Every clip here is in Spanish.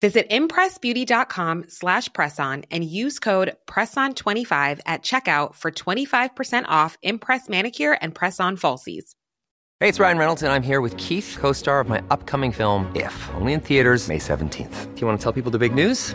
Visit impressbeauty.com slash presson and use code PRESSON25 at checkout for 25% off Impress Manicure and Press-On Falsies. Hey, it's Ryan Reynolds, and I'm here with Keith, co-star of my upcoming film, If, only in theaters May 17th. Do you want to tell people the big news?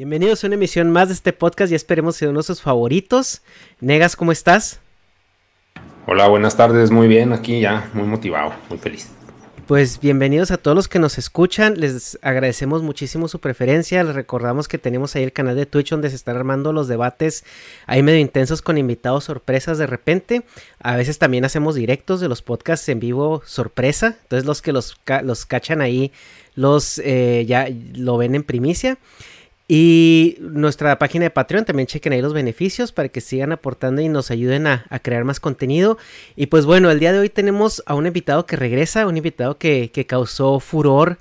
Bienvenidos a una emisión más de este podcast y esperemos ser uno de sus favoritos. Negas, ¿cómo estás? Hola, buenas tardes, muy bien, aquí ya, muy motivado, muy feliz. Pues bienvenidos a todos los que nos escuchan, les agradecemos muchísimo su preferencia, les recordamos que tenemos ahí el canal de Twitch donde se están armando los debates ahí medio intensos con invitados sorpresas de repente, a veces también hacemos directos de los podcasts en vivo sorpresa, entonces los que los, los cachan ahí los eh, ya lo ven en primicia. Y nuestra página de Patreon también chequen ahí los beneficios para que sigan aportando y nos ayuden a, crear más contenido. Y pues bueno, el día de hoy tenemos a un invitado que regresa, un invitado que, que causó furor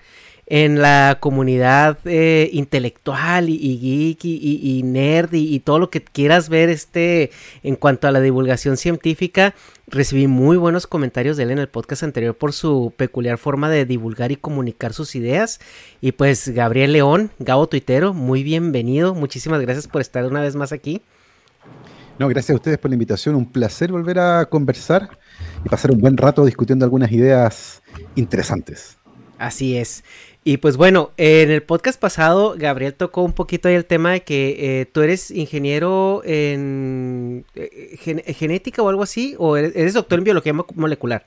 en la comunidad eh, intelectual y, geek y, nerd y, todo lo que quieras ver este en cuanto a la divulgación científica. Recibí muy buenos comentarios de él en el podcast anterior por su peculiar forma de divulgar y comunicar sus ideas. Y pues Gabriel León, Gabo Tuitero, muy bienvenido. Muchísimas gracias por estar una vez más aquí. No, gracias a ustedes por la invitación. Un placer volver a conversar y pasar un buen rato discutiendo algunas ideas interesantes. Así es. Y pues bueno, en el podcast pasado Gabriel tocó un poquito ahí el tema de que eh, tú eres ingeniero en eh, genética o algo así, o eres, doctor en biología molecular.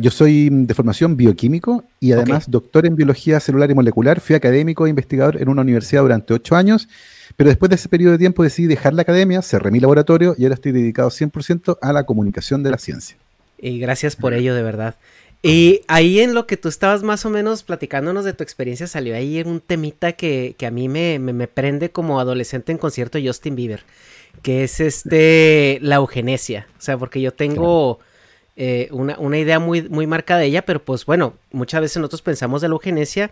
Yo soy de formación bioquímico y además doctor en biología celular y molecular. Fui académico e investigador en una universidad durante ocho años, pero después de ese periodo de tiempo decidí dejar la academia, cerré mi laboratorio y ahora estoy dedicado 100% a la comunicación de la ciencia. Y gracias por ello, de verdad. Y ahí en lo que tú estabas más o menos platicándonos de tu experiencia, salió ahí un temita que, a mí me, me, prende como adolescente en concierto de Justin Bieber, que es este la eugenesia. O sea, porque yo tengo eh, una, idea muy, muy marcada de ella, pero pues bueno, muchas veces nosotros pensamos de la eugenesia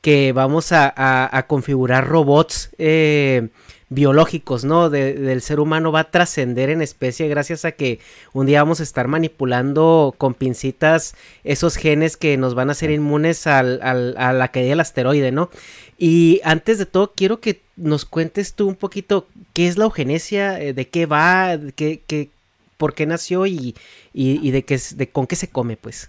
que vamos a, a configurar robots eh, biológicos, ¿no? del ser humano va a trascender en especie gracias a que un día vamos a estar manipulando con pincitas esos genes que nos van a hacer inmunes al, a la caída del asteroide, ¿no? Y antes de todo, quiero que nos cuentes tú un poquito qué es la eugenesia, eh, de qué va, qué, por qué nació y, y, de, qué, de con qué se come, pues.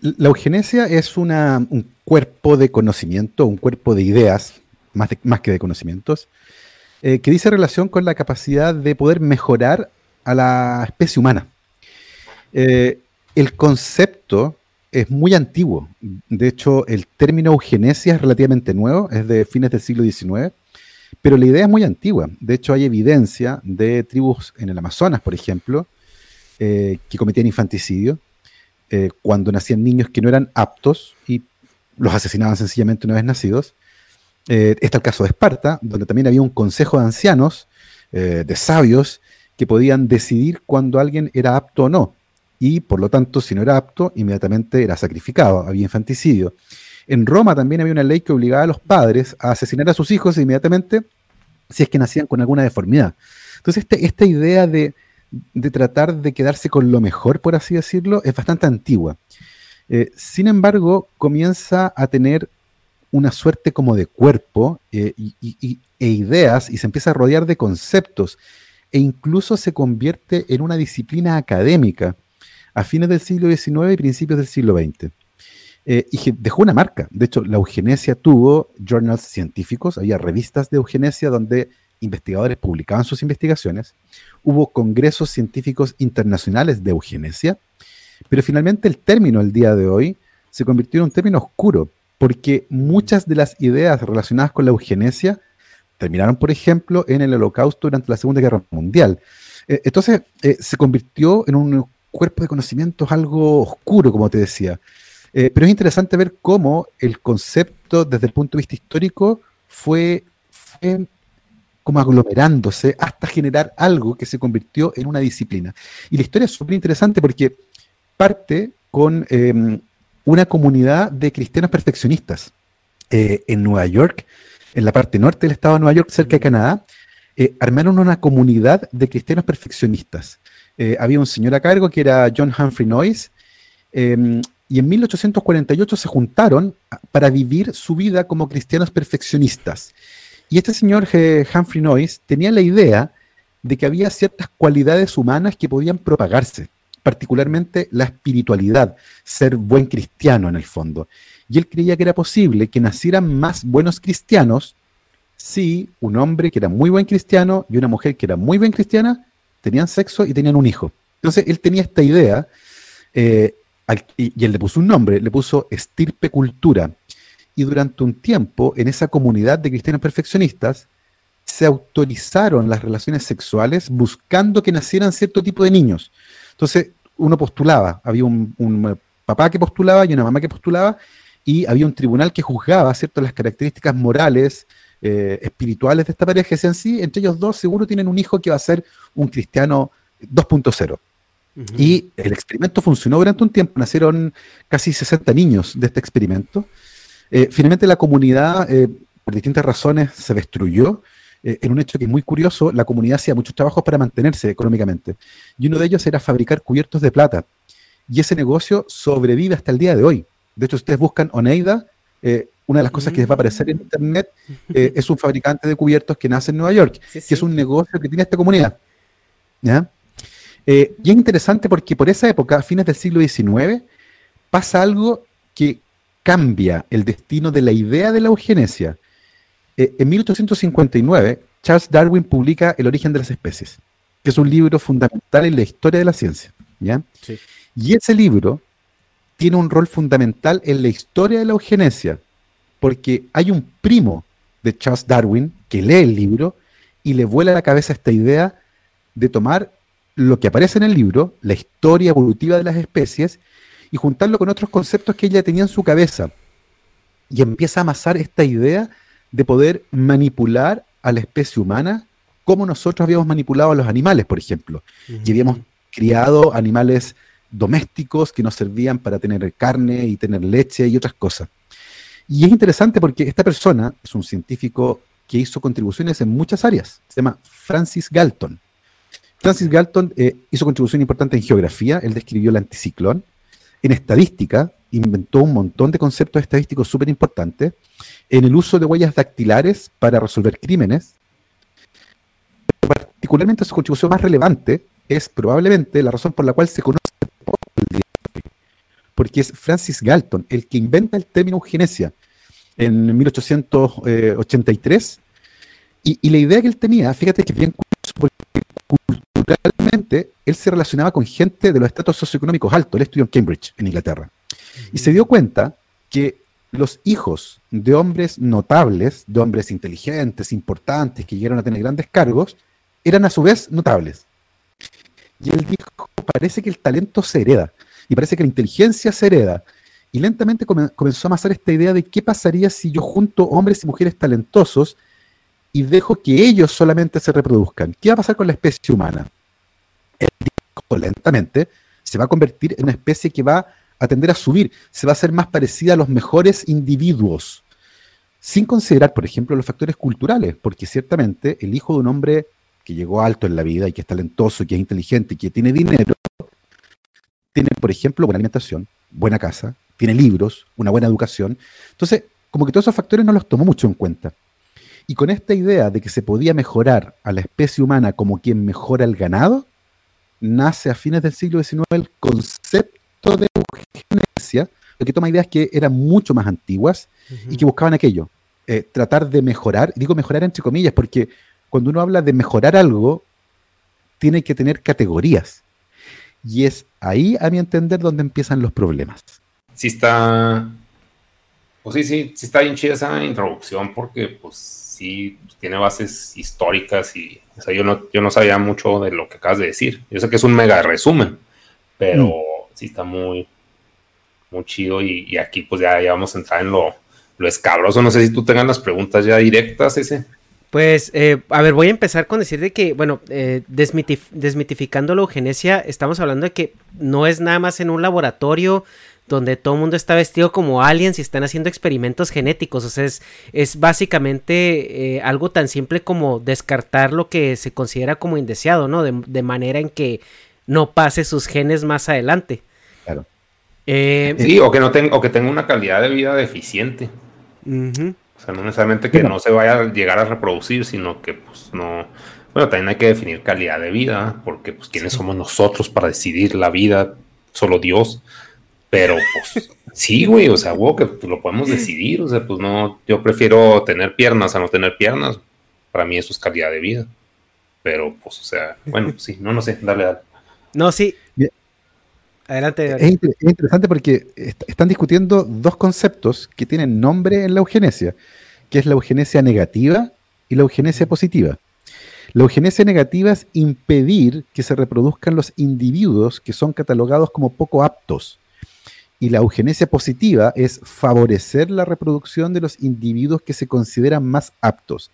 La eugenesia es una, un cuerpo de conocimiento, un cuerpo de ideas, más, que de conocimientos, eh, que dice relación con la capacidad de poder mejorar a la especie humana. Eh, el concepto es muy antiguo. De hecho, el término eugenesia es relativamente nuevo, es de fines del siglo XIX, pero la idea es muy antigua. De hecho, hay evidencia de tribus en el Amazonas, por ejemplo, eh, que cometían infanticidio cuando nacían niños que no eran aptos y los asesinaban sencillamente una vez nacidos. Eh, está el caso de Esparta, donde también había un consejo de ancianos, eh, de sabios, que podían decidir cuando alguien era apto o no. Y por lo tanto, si no era apto, inmediatamente era sacrificado, había infanticidio. En Roma también había una ley que obligaba a los padres a asesinar a sus hijos inmediatamente si es que nacían con alguna deformidad. Entonces, este, esta idea de, tratar de quedarse con lo mejor, por así decirlo, es bastante antigua. Eh, sin embargo, comienza a tener una suerte como de cuerpo eh, y, e ideas y se empieza a rodear de conceptos e incluso se convierte en una disciplina académica a fines del siglo XIX y principios del siglo XX. Eh, y dejó una marca. De hecho, la eugenesia tuvo journals científicos, había revistas de eugenesia donde investigadores publicaban sus investigaciones, hubo congresos científicos internacionales de eugenesia, pero finalmente el término el día de hoy se convirtió en un término oscuro, porque muchas de las ideas relacionadas con la eugenesia terminaron, por ejemplo, en el holocausto durante la Segunda Guerra Mundial. Eh, entonces eh, se convirtió en un cuerpo de conocimientos algo oscuro, como te decía. Eh, pero es interesante ver cómo el concepto desde el punto de vista histórico fue, como aglomerándose hasta generar algo que se convirtió en una disciplina. Y la historia es súper interesante porque parte con em, una comunidad de cristianos perfeccionistas eh, en Nueva York, en la parte norte del estado de Nueva York, cerca de Canadá, eh, armaron una comunidad de cristianos perfeccionistas. Eh, había un señor a cargo que era John Humphrey Noyes, em, y en 1848 se juntaron para vivir su vida como cristianos perfeccionistas. Y este señor Humphrey Noyes tenía la idea de que había ciertas cualidades humanas que podían propagarse particularmente la espiritualidad, ser buen cristiano en el fondo. Y él creía que era posible que nacieran más buenos cristianos si un hombre que era muy buen cristiano y una mujer que era muy buen cristiana tenían sexo y tenían un hijo. Entonces él tenía esta idea eh, y, él le puso un nombre, le puso estirpe cultura. Y durante un tiempo, en esa comunidad de cristianos perfeccionistas, se autorizaron las relaciones sexuales buscando que nacieran cierto tipo de niños. Entonces, uno postulaba, había un, papá que postulaba y una mamá que postulaba, y había un tribunal que juzgaba, ¿cierto?, las características morales, eh, espirituales de esta pareja, que decían, sí, entre ellos dos seguro tienen un hijo que va a ser un cristiano 2.0. Y el experimento funcionó durante un tiempo, nacieron casi 60 niños de este experimento. Eh, finalmente la comunidad, eh, por distintas razones, se destruyó eh, en un hecho que es muy curioso, la comunidad hacía muchos trabajos para mantenerse económicamente. Y uno de ellos era fabricar cubiertos de plata. Y ese negocio sobrevive hasta el día de hoy. De hecho, ustedes buscan Oneida, eh, una de las cosas que les va a aparecer en internet eh, es un fabricante de cubiertos que nace en Nueva York, que es un negocio que tiene esta comunidad. y es interesante porque por esa época, a fines del siglo XIX, pasa algo que cambia el destino de la idea de la eugenesia. Eh, en 1859, Charles Darwin publica El origen de las especies, que es un libro fundamental en la historia de la ciencia. ¿ya? Y ese libro tiene un rol fundamental en la historia de la eugenesia, porque hay un primo de Charles Darwin que lee el libro y le vuela a la cabeza esta idea de tomar lo que aparece en el libro, la historia evolutiva de las especies, y juntarlo con otros conceptos que ella tenía en su cabeza. Y empieza a amasar esta idea de poder manipular a la especie humana como nosotros habíamos manipulado a los animales, por ejemplo. Y habíamos criado animales domésticos que nos servían para tener carne y tener leche y otras cosas. Y es interesante porque esta persona es un científico que hizo contribuciones en muchas áreas. Se llama Francis Galton. Francis Galton eh, hizo contribución importante en geografía, él describió el anticiclón. En estadística, inventó un montón de conceptos estadísticos súper importantes en el uso de huellas dactilares para resolver crímenes. Particularmente su contribución más relevante es probablemente la razón por la cual se conoce porque es Francis Galton el que inventa el término eugenesia en 1883. Y, y, la idea que él tenía, fíjate que bien culturalmente él se relacionaba con gente de los estatus socioeconómicos altos. Él estudió en Cambridge, en Inglaterra. Y se dio cuenta que los hijos de hombres notables, de hombres inteligentes, importantes, que llegaron a tener grandes cargos, eran a su vez notables. Y él dijo, parece que el talento se hereda, y parece que la inteligencia se hereda. Y lentamente comenzó a amasar esta idea de qué pasaría si yo junto hombres y mujeres talentosos y dejo que ellos solamente se reproduzcan. ¿Qué va a pasar con la especie humana? Él dijo lentamente, se va a convertir en una especie que va a tender a subir, se va a hacer más parecida a los mejores individuos, sin considerar, por ejemplo, los factores culturales, porque ciertamente el hijo de un hombre que llegó alto en la vida y que es talentoso, que es inteligente, que tiene dinero, tiene, por ejemplo, buena alimentación, buena casa, tiene libros, una buena educación. Entonces, como que todos esos factores no los tomó mucho en cuenta. Y con esta idea de que se podía mejorar a la especie humana como quien mejora el ganado, nace a fines del siglo XIX el concepto lo que toma ideas que eran mucho más antiguas y que buscaban aquello, eh, tratar de mejorar, digo mejorar entre comillas, porque cuando uno habla de mejorar algo, tiene que tener categorías. Y es ahí, a mi entender, donde empiezan los problemas. Sí está, pues sí, sí, sí está bien chida esa introducción porque pues sí tiene bases históricas y o sea, yo no, yo no sabía mucho de lo que acabas de decir. Yo sé que es un mega resumen, pero mm. sí está muy, muy chido y, aquí pues ya, ya, vamos a entrar en lo, lo escabroso. No sé si tú tengas las preguntas ya directas, ese. Pues, eh, a ver, voy a empezar con decir de que, bueno, eh, desmitificando la eugenesia, estamos hablando de que no es nada más en un laboratorio donde todo el mundo está vestido como aliens y están haciendo experimentos genéticos. O sea, es, es básicamente eh, algo tan simple como descartar lo que se considera como indeseado, ¿no? De, manera en que no pase sus genes más adelante. Claro. Sí, o que, no tenga, o que tenga una calidad de vida deficiente. O sea, no necesariamente que no se vaya a llegar a reproducir, sino que pues no... Bueno, también hay que definir calidad de vida, porque pues quiénes somos nosotros para decidir la vida, solo Dios. Pero pues sí, güey, o sea, que lo podemos decidir, o sea, pues no, yo prefiero tener piernas a no tener piernas. Para mí eso es calidad de vida. Pero pues, o sea, bueno, sí, no, no sé, dale, dale. No, sí. Adelante. Es, interesante porque están discutiendo dos conceptos que tienen nombre en la eugenesia, que es la eugenesia negativa y la eugenesia positiva. La eugenesia negativa es impedir que se reproduzcan los individuos que son catalogados como poco aptos. Y la eugenesia positiva es favorecer la reproducción de los individuos que se consideran más aptos.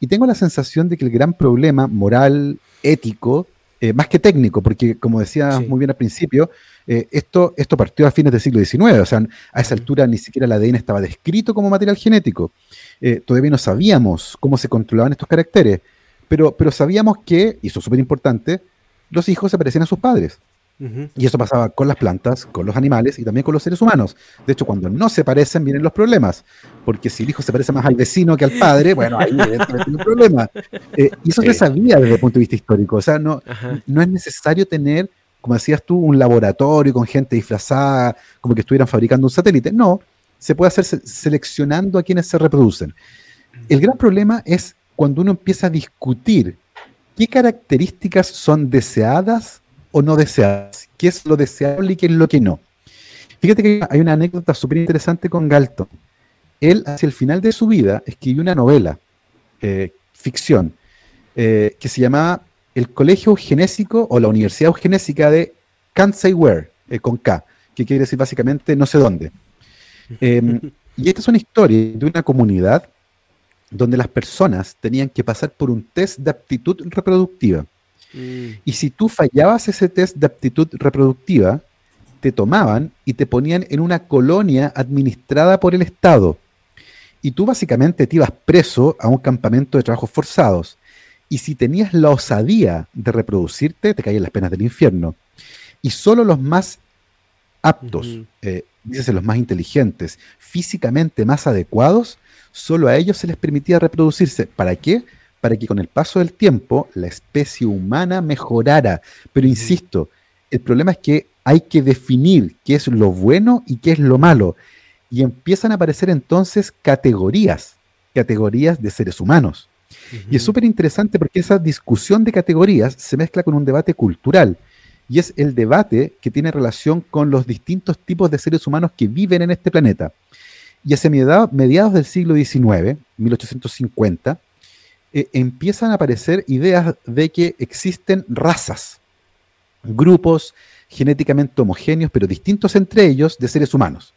Y tengo la sensación de que el gran problema moral, ético, eh, más que técnico, porque como decía muy bien al principio, eh, esto, esto partió a fines del siglo XIX, o sea, a esa altura ni siquiera el ADN estaba descrito como material genético. Eh, todavía no sabíamos cómo se controlaban estos caracteres, pero, pero sabíamos que, y eso es súper importante, los hijos se parecían a sus padres. Y eso pasaba con las plantas, con los animales y también con los seres humanos. De hecho, cuando no se parecen, vienen los problemas. Porque si el hijo se parece más al vecino que al padre, bueno, ahí evidentemente un problema. Eh, y eso se sabía desde el punto de vista histórico. O sea, no, no es necesario tener, como decías tú, un laboratorio con gente disfrazada, como que estuvieran fabricando un satélite. No, se puede hacer seleccionando a quienes se reproducen. El gran problema es cuando uno empieza a discutir qué características son deseadas o no deseadas, qué es lo deseable y qué es lo que no. Fíjate que hay una anécdota súper interesante con Galton. Él, hacia el final de su vida, escribió una novela, eh, ficción, eh, que se llamaba El Colegio Eugenésico o la Universidad Eugenésica de Can't Say Where, eh, con K, que quiere decir básicamente no sé dónde. Em, y esta es una historia de una comunidad donde las personas tenían que pasar por un test de aptitud reproductiva. Mm. Y si tú fallabas ese test de aptitud reproductiva, te tomaban y te ponían en una colonia administrada por el Estado. Y tú básicamente te ibas preso a un campamento de trabajos forzados. Y si tenías la osadía de reproducirte, te caían las penas del infierno. Y solo los más aptos, eh, los más inteligentes, físicamente más adecuados, solo a ellos se les permitía reproducirse. ¿Para qué? Para que con el paso del tiempo la especie humana mejorara. Pero insisto, el problema es que hay que definir qué es lo bueno y qué es lo malo. Y empiezan a aparecer entonces categorías, categorías de seres humanos. Y es súper interesante porque esa discusión de categorías se mezcla con un debate cultural. Y es el debate que tiene relación con los distintos tipos de seres humanos que viven en este planeta. Y hacia mediados del siglo XIX, 1850, eh, empiezan a aparecer ideas de que existen razas, grupos genéticamente homogéneos, pero distintos entre ellos, de seres humanos.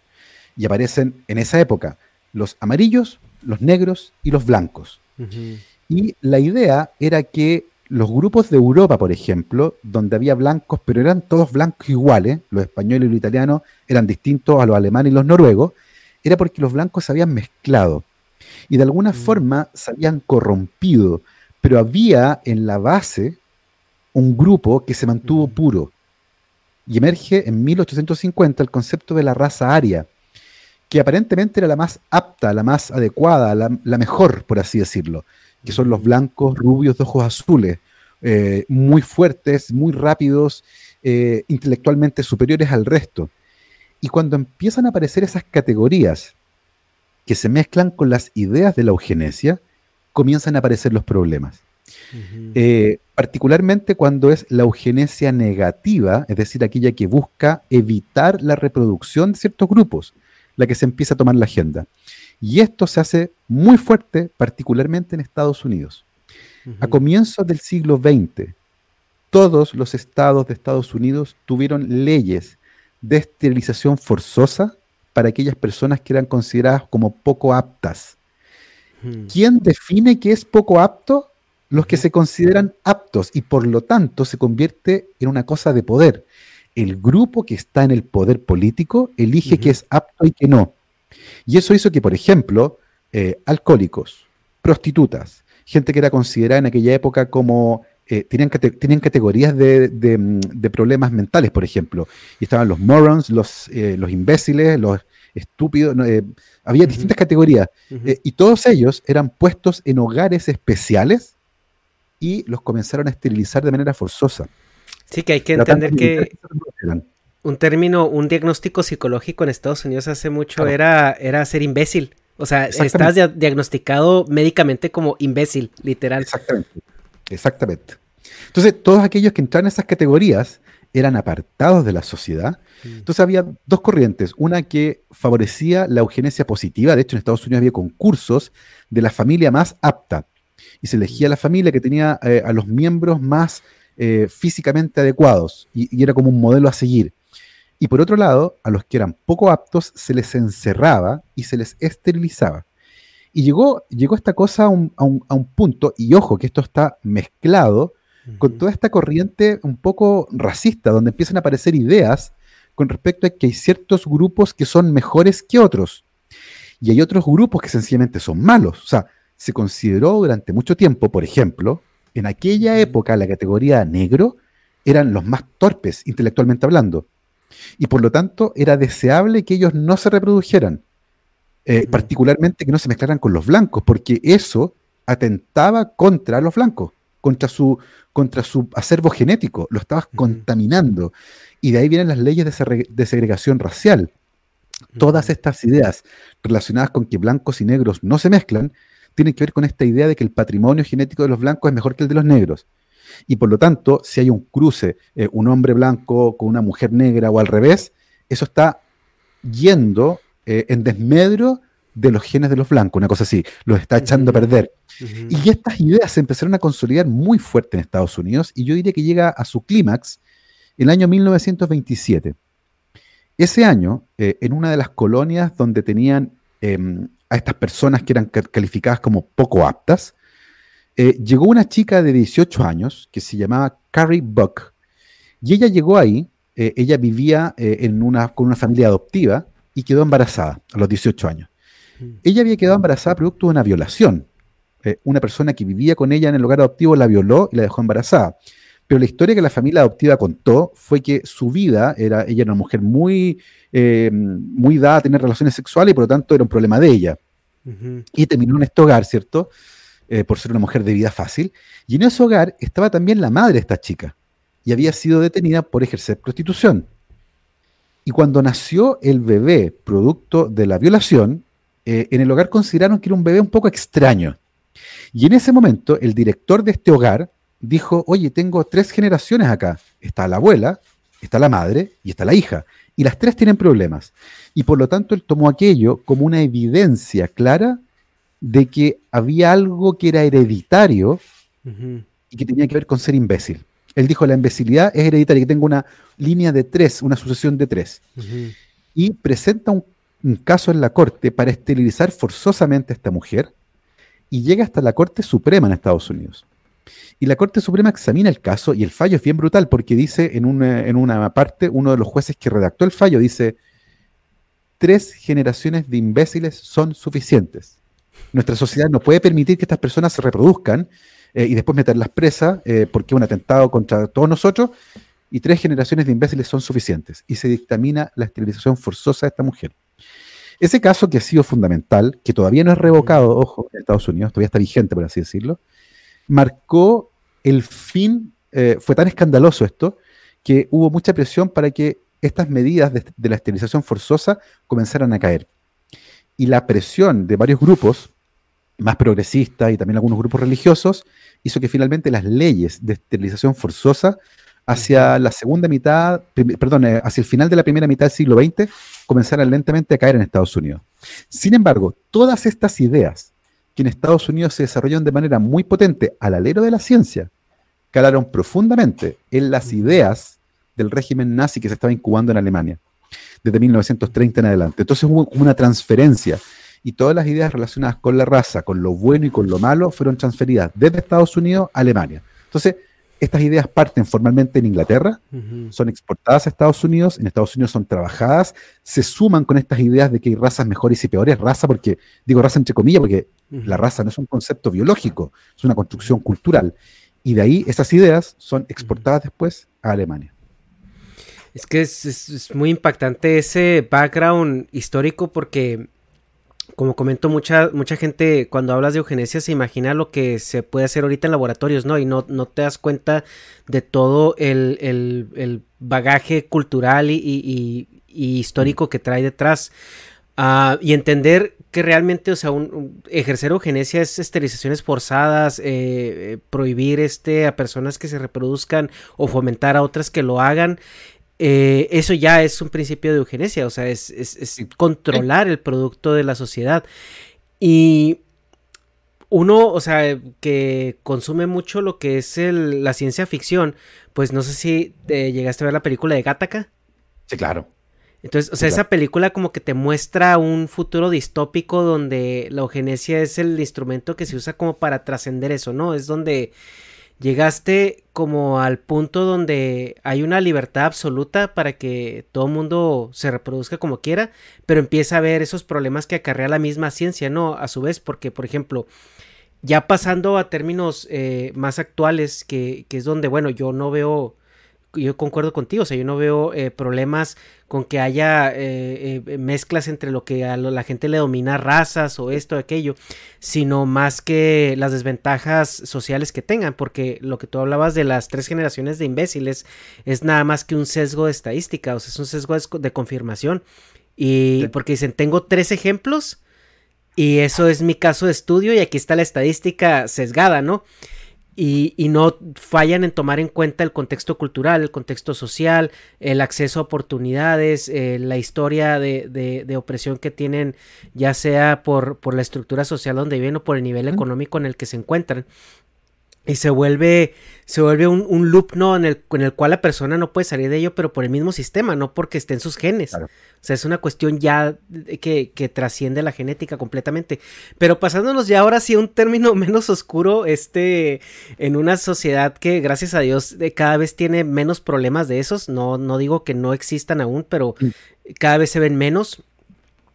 Y aparecen en esa época los amarillos, los negros y los blancos. Y la idea era que los grupos de Europa, por ejemplo, donde había blancos, pero eran todos blancos iguales, los españoles y los italianos eran distintos a los alemanes y los noruegos, era porque los blancos se habían mezclado y de alguna mm. forma se habían corrompido, pero había en la base un grupo que se mantuvo mm. puro. y emerge en 1850 el concepto de la raza aria, que aparentemente era la más apta, la más adecuada, la, mejor, por así decirlo, que son los blancos rubios de ojos azules, eh, muy fuertes, muy rápidos, eh, intelectualmente superiores al resto. Y cuando empiezan a aparecer esas categorías que se mezclan con las ideas de la eugenesia, comienzan a aparecer los problemas. Eh, particularmente cuando es la eugenesia negativa, es decir, aquella que busca evitar la reproducción de ciertos grupos, la que se empieza a tomar la agenda. Y esto se hace muy fuerte, particularmente en Estados Unidos. A comienzos del siglo XX, todos los estados de Estados Unidos tuvieron leyes de esterilización forzosa para aquellas personas que eran consideradas como poco aptas. ¿Quién define qué es poco apto? Los que se consideran aptos y por lo tanto se convierte en una cosa de poder. El grupo que está en el poder político elige qué es apto y qué no. Y eso hizo que, por ejemplo, eh, alcohólicos, prostitutas, gente que era considerada en aquella época como eh, tenían, categorías mm, de, problemas mentales, por ejemplo. Y estaban los morons, los, eh, los imbéciles, los estúpidos. Eh, había distintas categorías. y todos ellos eran puestos en hogares especiales y los comenzaron a esterilizar de manera forzosa. Sí, que hay que entender que un término, un diagnóstico psicológico en Estados Unidos hace mucho era, era ser imbécil. O sea, estás diagnosticado médicamente como imbécil, literal. Exactamente. Exactamente. Entonces, todos aquellos que entraban en esas categorías eran apartados de la sociedad. Entonces había dos corrientes. Una que favorecía la eugenesia positiva. De hecho, en Estados Unidos había concursos de la familia más apta. Y se elegía la familia que tenía eh, a los miembros más eh, físicamente adecuados. y, era como un modelo a seguir. Y por otro lado, a los que eran poco aptos se les encerraba y se les esterilizaba. Y llegó, llegó esta cosa a un, punto, y ojo que esto está mezclado con toda esta corriente un poco racista, donde empiezan a aparecer ideas con respecto a que hay ciertos grupos que son mejores que otros. Y hay otros grupos que sencillamente son malos. O sea, se consideró durante mucho tiempo, por ejemplo, en aquella época la categoría negro eran los más torpes intelectualmente hablando. Y por lo tanto era deseable que ellos no se reprodujeran. Eh, particularmente que no se mezclaran con los blancos, porque eso atentaba contra los blancos, contra su, contra su acervo genético, lo estabas contaminando. Y de ahí vienen las leyes de, segregación racial. Todas estas ideas relacionadas con que blancos y negros no se mezclan, tienen que ver con esta idea de que el patrimonio genético de los blancos es mejor que el de los negros. Y por lo tanto, si hay un cruce, eh, un hombre blanco con una mujer negra o al revés, eso está yendo eh, en desmedro de los genes de los blancos, una cosa así, los está echando a perder. Y estas ideas se empezaron a consolidar muy fuerte en Estados Unidos y yo diría que llega a su clímax el año 1927. Ese año, eh, en una de las colonias donde tenían em, a estas personas que eran calificadas como poco aptas, eh, llegó una chica de 18 años que se llamaba Carrie Buck. Y ella llegó ahí, ella vivía en una, con una familia adoptiva, y quedó embarazada a los 18 años. Mm. Ella había quedado embarazada producto de una violación. Eh, una persona que vivía con ella en el lugar adoptivo la violó y la dejó embarazada. Pero la historia que la familia adoptiva contó fue que su vida era, ella era una mujer muy, eh, muy dada a tener relaciones sexuales y por lo tanto era un problema de ella. Y terminó en este hogar, ¿cierto? Eh, por ser una mujer de vida fácil. Y en ese hogar estaba también la madre de esta chica y había sido detenida por ejercer prostitución. Y cuando nació el bebé producto de la violación, eh, en el hogar consideraron que era un bebé un poco extraño. Y en ese momento el director de este hogar dijo, oye, tengo tres generaciones acá. Está la abuela, está la madre y está la hija. Y las tres tienen problemas. Y por lo tanto él tomó aquello como una evidencia clara de que había algo que era hereditario y que tenía que ver con ser imbécil. Él dijo, la imbecilidad es hereditaria, que tengo una línea de tres, una sucesión de tres. Y presenta un, caso en la corte para esterilizar forzosamente a esta mujer y llega hasta la Corte Suprema en Estados Unidos. Y la Corte Suprema examina el caso y el fallo es bien brutal porque dice en una, en una parte, uno de los jueces que redactó el fallo dice, tres generaciones de imbéciles son suficientes. Nuestra sociedad no puede permitir que estas personas se reproduzcan eh, y después meterlas presas, eh, porque es un atentado contra todos nosotros, y tres generaciones de imbéciles son suficientes y se dictamina la esterilización forzosa de esta mujer. Ese caso que ha sido fundamental, que todavía no es revocado, ojo, en Estados Unidos, todavía está vigente, por así decirlo, marcó el fin, eh, fue tan escandaloso esto, que hubo mucha presión para que estas medidas de, de, la esterilización forzosa comenzaran a caer. Y la presión de varios grupos, más progresistas y también algunos grupos religiosos, hizo que finalmente las leyes de esterilización forzosa hacia la segunda mitad, perdón, eh, hacia el final de la primera mitad del siglo XX, comenzaron lentamente a caer en Estados Unidos. Sin embargo, todas estas ideas que en Estados Unidos se desarrollaron de manera muy potente al alero de la ciencia, calaron profundamente en las ideas del régimen nazi que se estaba incubando en Alemania, desde 1930 en adelante. Entonces hubo una transferencia y todas las ideas relacionadas con la raza, con lo bueno y con lo malo, fueron transferidas desde Estados Unidos a Alemania. Entonces, estas ideas parten formalmente en Inglaterra, son exportadas a Estados Unidos, en Estados Unidos son trabajadas, se suman con estas ideas de que hay razas mejores y peores, raza porque, digo raza entre comillas, porque la raza no es un concepto biológico, es una construcción cultural. Y de ahí esas ideas son exportadas después a Alemania. Es que es muy impactante ese background histórico porque como comento, mucha, mucha gente cuando hablas de eugenesia se imagina lo que se puede hacer ahorita en laboratorios, ¿no? Y no, no te das cuenta de todo el, bagaje cultural y, histórico que trae detrás. Ah, y entender que realmente, o sea, un, ejercer eugenesia es esterilizaciones forzadas, eh, eh, prohibir este, a personas que se reproduzcan o fomentar a otras que lo hagan. Eh, eso ya es un principio de eugenesia, o sea, es, controlar el producto de la sociedad. Y uno, o sea, que consume mucho lo que es la ciencia ficción, pues no sé si te llegaste a ver la película de Gattaca. Sí, claro. Entonces, o sea, esa película como que te muestra un futuro distópico donde la eugenesia es el instrumento que se usa como para trascender eso, ¿no? Es donde llegaste como al punto donde hay una libertad absoluta para que todo mundo se reproduzca como quiera, pero empieza a ver esos problemas que acarrea la misma ciencia, ¿no? A su vez, porque, por ejemplo, ya pasando a términos eh, más actuales, que, que es donde, bueno, yo no veo yo concuerdo contigo, o sea, yo no veo eh, problemas con que haya eh, eh, mezclas entre lo que a la gente le domina razas o esto o aquello, sino más que las desventajas sociales que tengan, porque lo que tú hablabas de las tres generaciones de imbéciles es nada más que un sesgo de estadística, o sea, es un sesgo de confirmación. Y porque dicen, tengo tres ejemplos y eso es mi caso de estudio y aquí está la estadística sesgada, ¿no? Y, no fallan en tomar en cuenta el contexto cultural, el contexto social, el acceso a oportunidades, eh, la historia de, de, opresión que tienen, ya sea por, por la estructura social donde viven o por el nivel económico en el que se encuentran y se vuelve, se vuelve un, un, loop, ¿no? En el, en el cual la persona no puede salir de ello, pero por el mismo sistema, no porque esté en sus genes. O sea, es una cuestión ya que, que, trasciende la genética completamente. Pero pasándonos ya ahora sí a un término menos oscuro, este, en una sociedad que, gracias a Dios, cada vez tiene menos problemas de esos. No, no digo que no existan aún, pero cada vez se ven menos.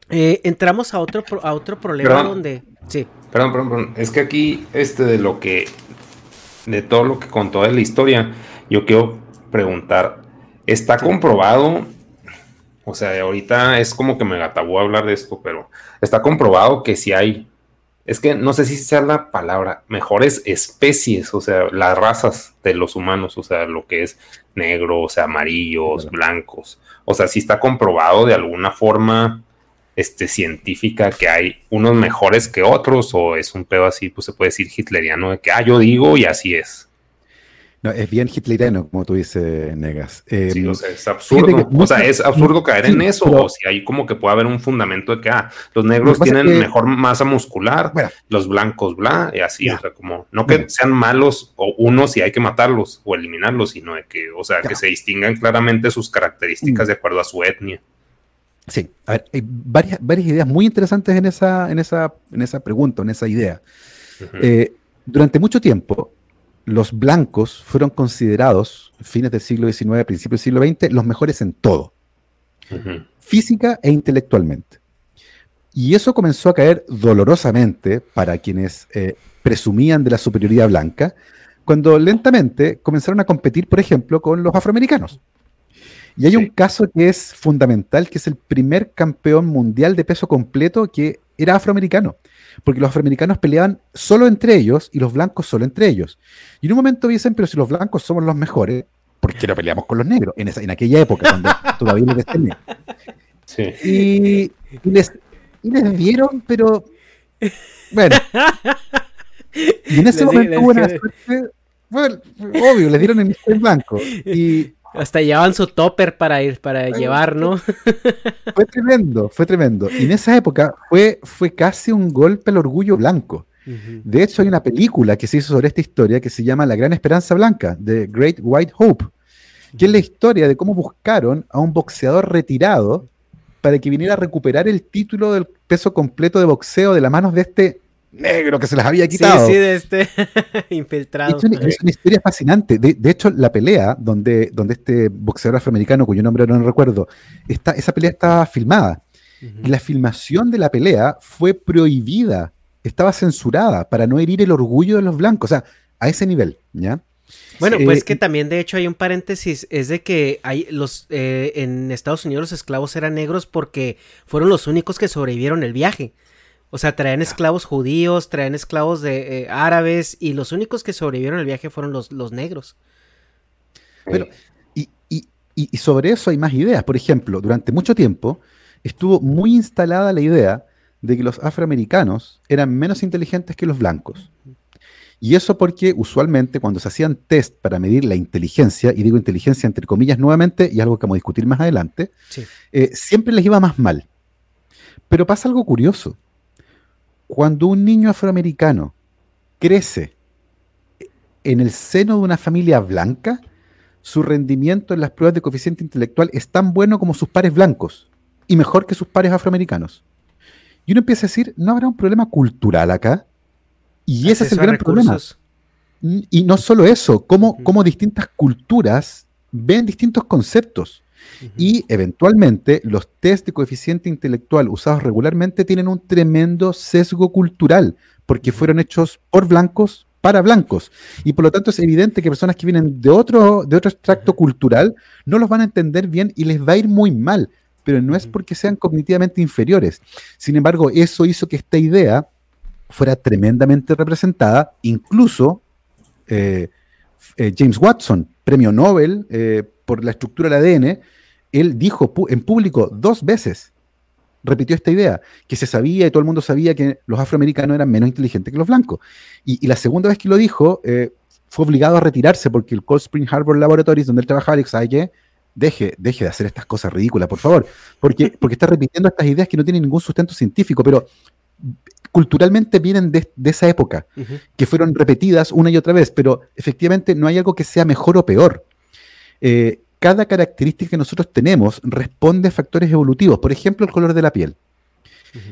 Eh, entramos a otro, a otro problema donde... Sí. Perdón, perdón, perdón. Es que aquí, este, de lo que de todo lo que contó de la historia, yo quiero preguntar, ¿está comprobado? O sea, ahorita es como que me gatabó hablar de esto, pero está comprobado que si hay, es que no sé si sea la palabra, mejores especies, o sea, las razas de los humanos, o sea, lo que es negro, o sea, amarillos, blancos, o sea, si está comprobado de alguna forma este, científica que hay unos mejores que otros o es un pedo así, pues se puede decir hitleriano de que, ah, yo digo y así es. No, es bien hitleriano, como tú dices, Negas. sí, o sea, es absurdo. o sea, es absurdo caer en eso. o si hay como que puede haber un fundamento de que, ah, los negros tienen mejor masa muscular, los blancos, bla, y así. O sea, como, no que sean malos o unos y hay que matarlos o eliminarlos, sino de que, o sea, que se distingan claramente sus características mm. de acuerdo a su etnia. Sí, a ver, hay varias, varias ideas muy interesantes en esa, en esa, en esa pregunta, en esa idea. Eh, durante mucho tiempo, los blancos fueron considerados, fines del siglo XIX, principios del siglo XX, los mejores en todo, física e intelectualmente. Y eso comenzó a caer dolorosamente para quienes eh, presumían de la superioridad blanca, cuando lentamente comenzaron a competir, por ejemplo, con los afroamericanos. Y hay un caso que es fundamental, que es el primer campeón mundial de peso completo que era afroamericano, porque los afroamericanos peleaban solo entre ellos y los blancos solo entre ellos. Y en un momento dicen, pero si los blancos somos los mejores, ¿por qué no peleamos con los negros? En, esa, en aquella época, cuando todavía no les sí. y, les, y les dieron, pero bueno. Y en ese momento hubo una suerte. Bueno, obvio, le dieron el, blanco. Y. Hasta llevaban su topper para ir, para llevar, ¿no? Fue tremendo, fue tremendo. Y en esa época fue, fue casi un golpe al orgullo blanco. De hecho, hay una película que se hizo sobre esta historia que se llama La Gran Esperanza Blanca, The Great White Hope, que es la historia de cómo buscaron a un boxeador retirado para que viniera a recuperar el título del peso completo de boxeo de las manos de este negro que se las había quitado. Sí, sí, de este infiltrado. Es una, historia fascinante. De, hecho, la pelea donde, donde este boxeador afroamericano, cuyo nombre no recuerdo, está, esa pelea estaba filmada. Y la filmación de la pelea fue prohibida, estaba censurada para no herir el orgullo de los blancos. O sea, a ese nivel, ¿ya? Bueno, pues eh, que también de hecho hay un paréntesis, es de que hay los eh, en Estados Unidos los esclavos eran negros porque fueron los únicos que sobrevivieron el viaje. O sea, traían esclavos judíos, traían esclavos de eh, árabes y los únicos que sobrevivieron el viaje fueron los, los negros. Pero, y, y, sobre eso hay más ideas. Por ejemplo, durante mucho tiempo estuvo muy instalada la idea de que los afroamericanos eran menos inteligentes que los blancos. Y eso porque usualmente cuando se hacían test para medir la inteligencia, y digo inteligencia entre comillas nuevamente, y algo que vamos a discutir más adelante, eh, siempre les iba más mal. Pero pasa algo curioso cuando un niño afroamericano crece en el seno de una familia blanca, su rendimiento en las pruebas de coeficiente intelectual es tan bueno como sus pares blancos y mejor que sus pares afroamericanos. Y uno empieza a decir, ¿no habrá un problema cultural acá? Y ese es el gran problema. Y no solo eso, cómo, cómo distintas culturas ven distintos conceptos. Y eventualmente los test de coeficiente intelectual usados regularmente tienen un tremendo sesgo cultural, porque fueron hechos por blancos para blancos. Y por lo tanto es evidente que personas que vienen de otro, de otro extracto cultural no los van a entender bien y les va a ir muy mal, pero no es porque sean cognitivamente inferiores. Sin embargo, eso hizo que esta idea fuera tremendamente representada, incluso eh, eh, James Watson, premio Nobel eh, por la estructura del ADN, él dijo en público dos veces, repitió esta idea, que se sabía y todo el mundo sabía que los afroamericanos eran menos inteligentes que los blancos. Y, la segunda vez que lo dijo, eh, fue obligado a retirarse porque el Cold Spring Harbor Laboratories, donde él trabajaba, le dijo, qué? Deje, deje de hacer estas cosas ridículas, por favor, porque, porque está repitiendo estas ideas que no tienen ningún sustento científico, pero culturalmente vienen de, esa época, que fueron repetidas una y otra vez, pero efectivamente no hay algo que sea mejor o peor. Eh, cada característica que nosotros tenemos responde a factores evolutivos. Por ejemplo, el color de la piel.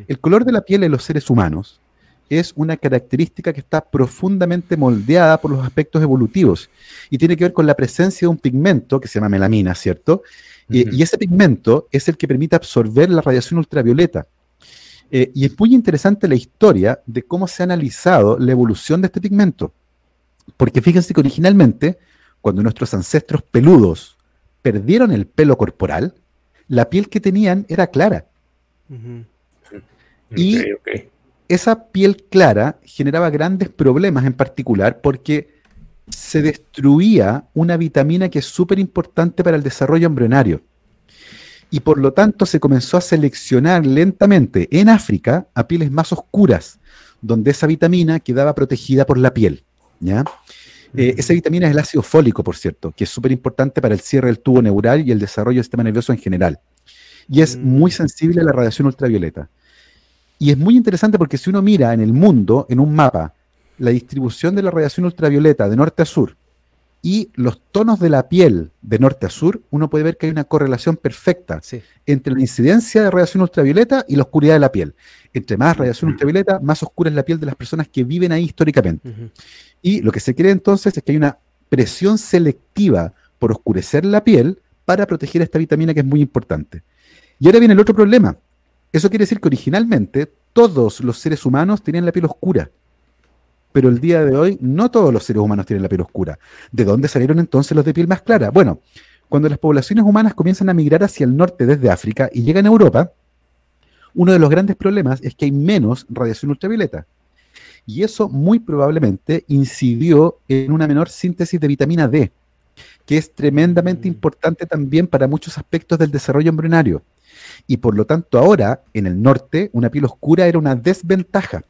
El color de la piel en los seres humanos es una característica que está profundamente moldeada por los aspectos evolutivos y tiene que ver con la presencia de un pigmento que se llama melamina, ¿cierto? y ese pigmento es el que permite absorber la radiación ultravioleta. Eh, y es muy interesante la historia de cómo se ha analizado la evolución de este pigmento. Porque fíjense que originalmente, cuando nuestros ancestros peludos perdieron el pelo corporal, la piel que tenían era clara. Y esa piel clara generaba grandes problemas en particular porque se destruía una vitamina que es súper importante para el desarrollo embrionario. Y por lo tanto se comenzó a seleccionar lentamente en África a pieles más oscuras, donde esa vitamina quedaba protegida por la piel. ¿ya? Eh, esa vitamina es el ácido fólico, por cierto, que es súper importante para el cierre del tubo neural y el desarrollo del sistema nervioso en general. Y es muy mm. sensible a la radiación ultravioleta. Y es muy interesante porque si uno mira en el mundo, en un mapa, la distribución de la radiación ultravioleta de norte a sur y los tonos de la piel de norte a sur, uno puede ver que hay una correlación perfecta entre la incidencia de radiación ultravioleta y la oscuridad de la piel. Entre más radiación ultravioleta, más oscura es la piel de las personas que viven ahí históricamente. Y lo que se cree entonces es que hay una presión selectiva por oscurecer la piel para proteger esta vitamina que es muy importante. Y ahora viene el otro problema. Eso quiere decir que originalmente todos los seres humanos tenían la piel oscura. pero el día de hoy no todos los seres humanos tienen la piel oscura. ¿De dónde salieron entonces los de piel más clara? Bueno, cuando las poblaciones humanas comienzan a migrar hacia el norte desde África y llegan a Europa, uno de los grandes problemas es que hay menos radiación ultravioleta. Y eso muy probablemente incidió en una menor síntesis de vitamina D, que es tremendamente mm. importante también para muchos aspectos del desarrollo embrionario. Y por lo tanto ahora, en el norte, una piel oscura era una desventaja.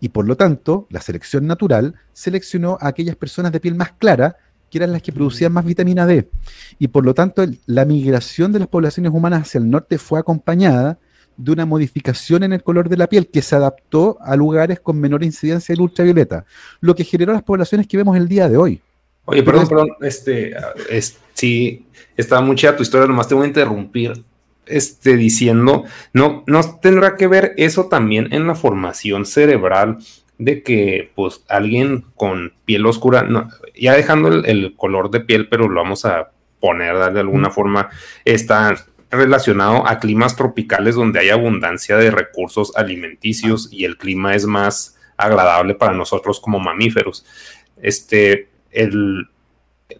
Y por lo tanto, la selección natural seleccionó a aquellas personas de piel más clara, que eran las que producían más vitamina D. Y por lo tanto, la migración de las poblaciones humanas hacia el norte fue acompañada de una modificación en el color de la piel que se adaptó a lugares con menor incidencia del ultravioleta, lo que generó las poblaciones que vemos el día de hoy. Oye, perdón, perdón, este, es, sí, estaba muy chida tu historia, nomás te voy a interrumpir, este, diciendo, no, no tendrá que ver eso también en la formación cerebral de que, pues, alguien con piel oscura, no, ya dejando el, color de piel, pero lo vamos a poner de alguna forma, está relacionado a climas tropicales donde hay abundancia de recursos alimenticios y el clima es más agradable para nosotros como mamíferos. Este, el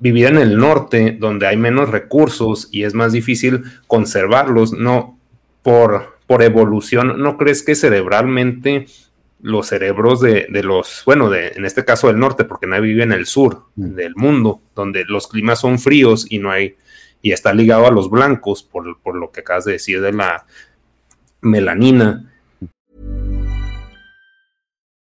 vivir en el norte, donde hay menos recursos y es más difícil conservarlos, no por, por evolución, ¿no crees que cerebralmente los cerebros de, los, bueno, de, en este caso del norte, porque nadie vive en el sur mm. del mundo, donde los climas son fríos y no hay y está ligado a los blancos por, por lo que acabas de decir de la melanina.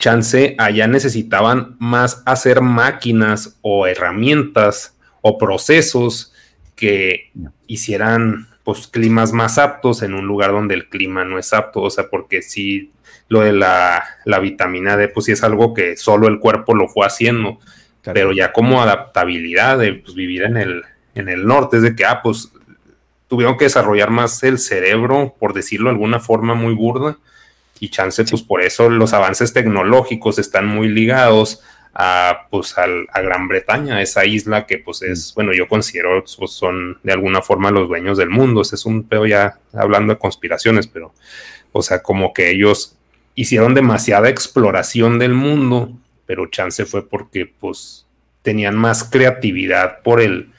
Chance, allá necesitaban más hacer máquinas o herramientas o procesos que hicieran pues climas más aptos en un lugar donde el clima no es apto, o sea, porque si lo de la, vitamina D, pues sí es algo que solo el cuerpo lo fue haciendo, pero ya como adaptabilidad de pues, vivir en el, en el norte, es de que, ah, pues tuvieron que desarrollar más el cerebro, por decirlo de alguna forma muy burda, y chance, pues por eso los avances tecnológicos están muy ligados a, pues, a Gran Bretaña, esa isla que pues es, mm. bueno, yo considero pues, son de alguna forma los dueños del mundo. Ese es un pedo ya hablando de conspiraciones, pero, o sea, como que ellos hicieron demasiada exploración del mundo, pero chance fue porque pues tenían más creatividad por el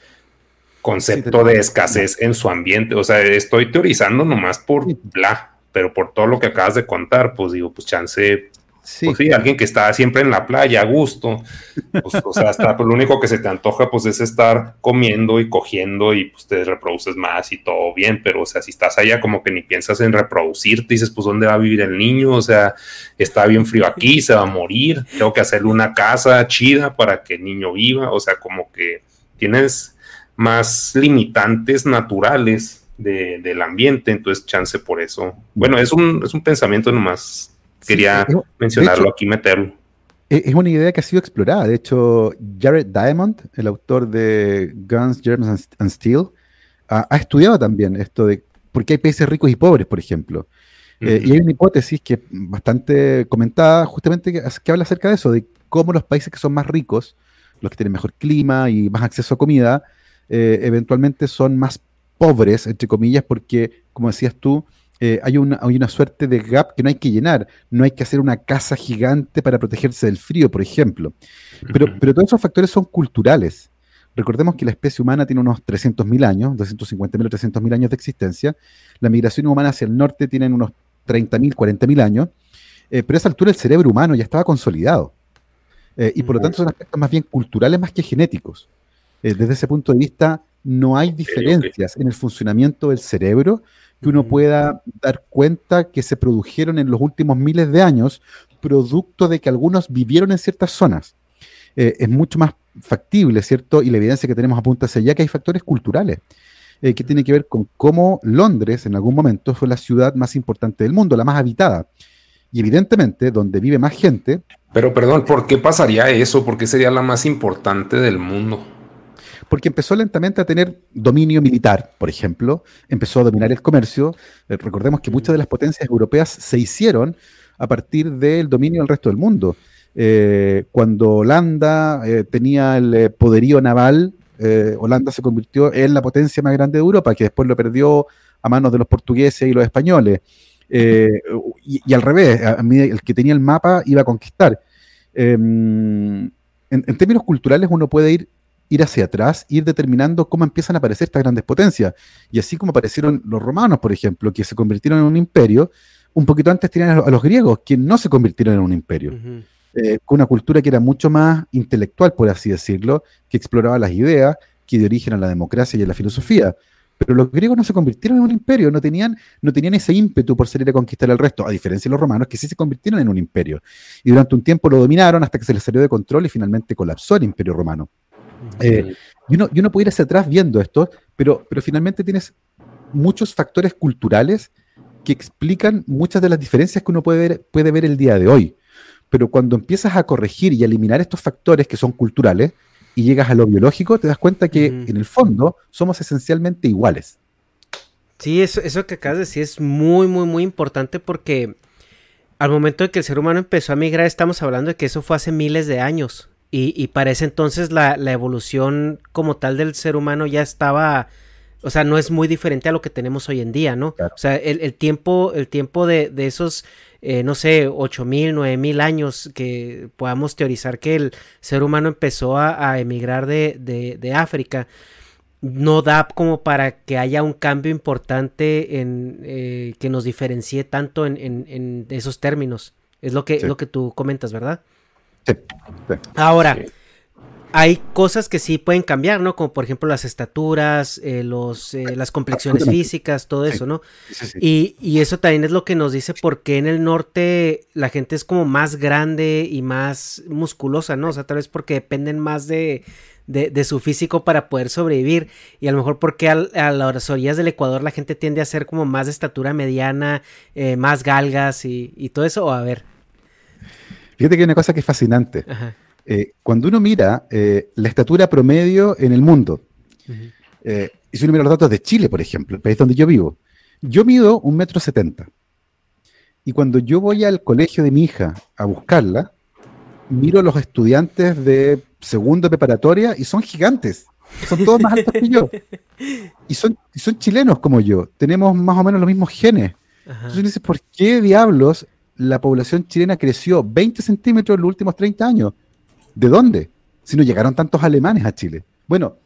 concepto de escasez en su ambiente. O sea, estoy teorizando nomás por bla, pero por todo lo que acabas de contar, pues digo, pues chance Sí. Pues sí, alguien que está siempre en la playa a gusto, pues, o sea, hasta pues, lo único que se te antoja pues es estar comiendo y cogiendo y pues te reproduces más y todo bien, pero o sea, si estás allá como que ni piensas en reproducirte, dices pues dónde va a vivir el niño, o sea, está bien frío aquí, se va a morir, tengo que hacerle una casa chida para que el niño viva, o sea, como que tienes más limitantes naturales de, del ambiente, entonces chance por eso. Bueno, es un, es un pensamiento nomás Quería mencionarlo aquí, meterlo. E, es una idea que ha sido explorada. De hecho, Jared Diamond, el autor de Guns, Germs and Steel, ha, estudiado también esto de por qué hay países ricos y pobres, por ejemplo. Eh, y hay una hipótesis que es bastante comentada, justamente que, habla acerca de eso, de cómo los países que son más ricos, los que tienen mejor clima y más acceso a comida, eh, eventualmente son más pobres, entre comillas, porque, como decías tú, eh, hay, una, hay una suerte de gap que no hay que llenar. No hay que hacer una casa gigante para protegerse del frío, por ejemplo. Pero, pero todos esos factores son culturales. Recordemos que la especie humana tiene unos 300.000 años, 250.000 o 300.000 años de existencia. La migración humana hacia el norte tiene unos 30.000, 40.000 años. pero a esa altura el cerebro humano ya estaba consolidado. y por lo tanto son aspectos más bien culturales más que genéticos. desde ese punto de vista, no hay diferencias en el funcionamiento del cerebro que uno pueda dar cuenta que se produjeron en los últimos miles de años, producto de que algunos vivieron en ciertas zonas. Eh, es mucho más factible, ¿cierto? Y la evidencia que tenemos apunta hacia allá que hay factores culturales. Eh, que tiene que ver con cómo Londres en algún momento fue la ciudad más importante del mundo, la más habitada. Y evidentemente, donde vive más gente. Pero perdón, ¿por qué pasaría eso? ¿Por qué sería la más importante del mundo? Porque empezó lentamente a tener dominio militar, por ejemplo, empezó a dominar el comercio. Eh, recordemos que muchas de las potencias europeas se hicieron a partir del dominio del resto del mundo. Eh, cuando Holanda eh, tenía el poderío naval, Holanda se convirtió en la potencia más grande de Europa, que después lo perdió a manos de los portugueses y los españoles. y, al revés, el que tenía el mapa iba a conquistar. Em, en, términos culturales uno puede ir ir hacia atrás, ir determinando cómo empiezan a aparecer estas grandes potencias. Y así como aparecieron los romanos, por ejemplo, que se convirtieron en un imperio, un poquito antes tenían a los griegos, que no se convirtieron en un imperio. Eh, con una cultura que era mucho más intelectual, por así decirlo, que exploraba las ideas, que dio origen a la democracia y a la filosofía. Pero los griegos no se convirtieron en un imperio, no tenían, no tenían ese ímpetu por salir a conquistar el resto, a diferencia de los romanos, que sí se convirtieron en un imperio. Y durante un tiempo lo dominaron hasta que se les salió de control y finalmente colapsó el imperio romano. Eh, y, uno, puede ir hacia atrás viendo esto, pero, pero finalmente tienes muchos factores culturales que explican muchas de las diferencias que uno puede ver, puede ver el día de hoy. Pero cuando empiezas a corregir y a eliminar estos factores que son culturales y llegas a lo biológico, te das cuenta que en el fondo somos esencialmente iguales. Sí, eso, eso que acabas de decir es muy, muy, muy importante porque al momento de que el ser humano empezó a migrar, estamos hablando de que eso fue hace miles de años. Y, y para ese entonces la, evolución como tal del ser humano ya estaba, o sea, no es muy diferente a lo que tenemos hoy en día, ¿no? O sea, el, tiempo, el tiempo de, esos, eh, no sé, ocho mil, nueve mil años que podamos teorizar que el ser humano empezó a, emigrar de, de, África, no da como para que haya un cambio importante en eh, que nos diferencie tanto en, en, esos términos. Es lo que, lo que tú comentas, ¿verdad? Ahora, hay cosas que sí pueden cambiar, ¿no? Como por ejemplo las estaturas, eh, los, eh, las complexiones físicas, todo eso, ¿no? Y, y, eso también es lo que nos dice por qué en el norte la gente es como más grande y más musculosa, ¿no? O sea, tal vez porque dependen más de, de, su físico para poder sobrevivir. Y a lo mejor porque a, las orillas del Ecuador la gente tiende a ser como más de estatura mediana, eh, más galgas y, y todo eso. O a ver. Fíjate que hay una cosa que es fascinante. Eh, cuando uno mira eh, la estatura promedio en el mundo, eh, y si uno mira los datos de Chile, por ejemplo, el país donde yo vivo, yo mido un metro setenta. Y cuando yo voy al colegio de mi hija a buscarla, miro a los estudiantes de segundo preparatoria y son gigantes. Son todos más altos que yo. Y son, son chilenos como yo. Tenemos más o menos los mismos genes. Entonces dices, ¿por qué diablos la población chilena creció 20 centímetros en los últimos 30 años. ¿De dónde? Si no llegaron tantos alemanes a Chile. Bueno,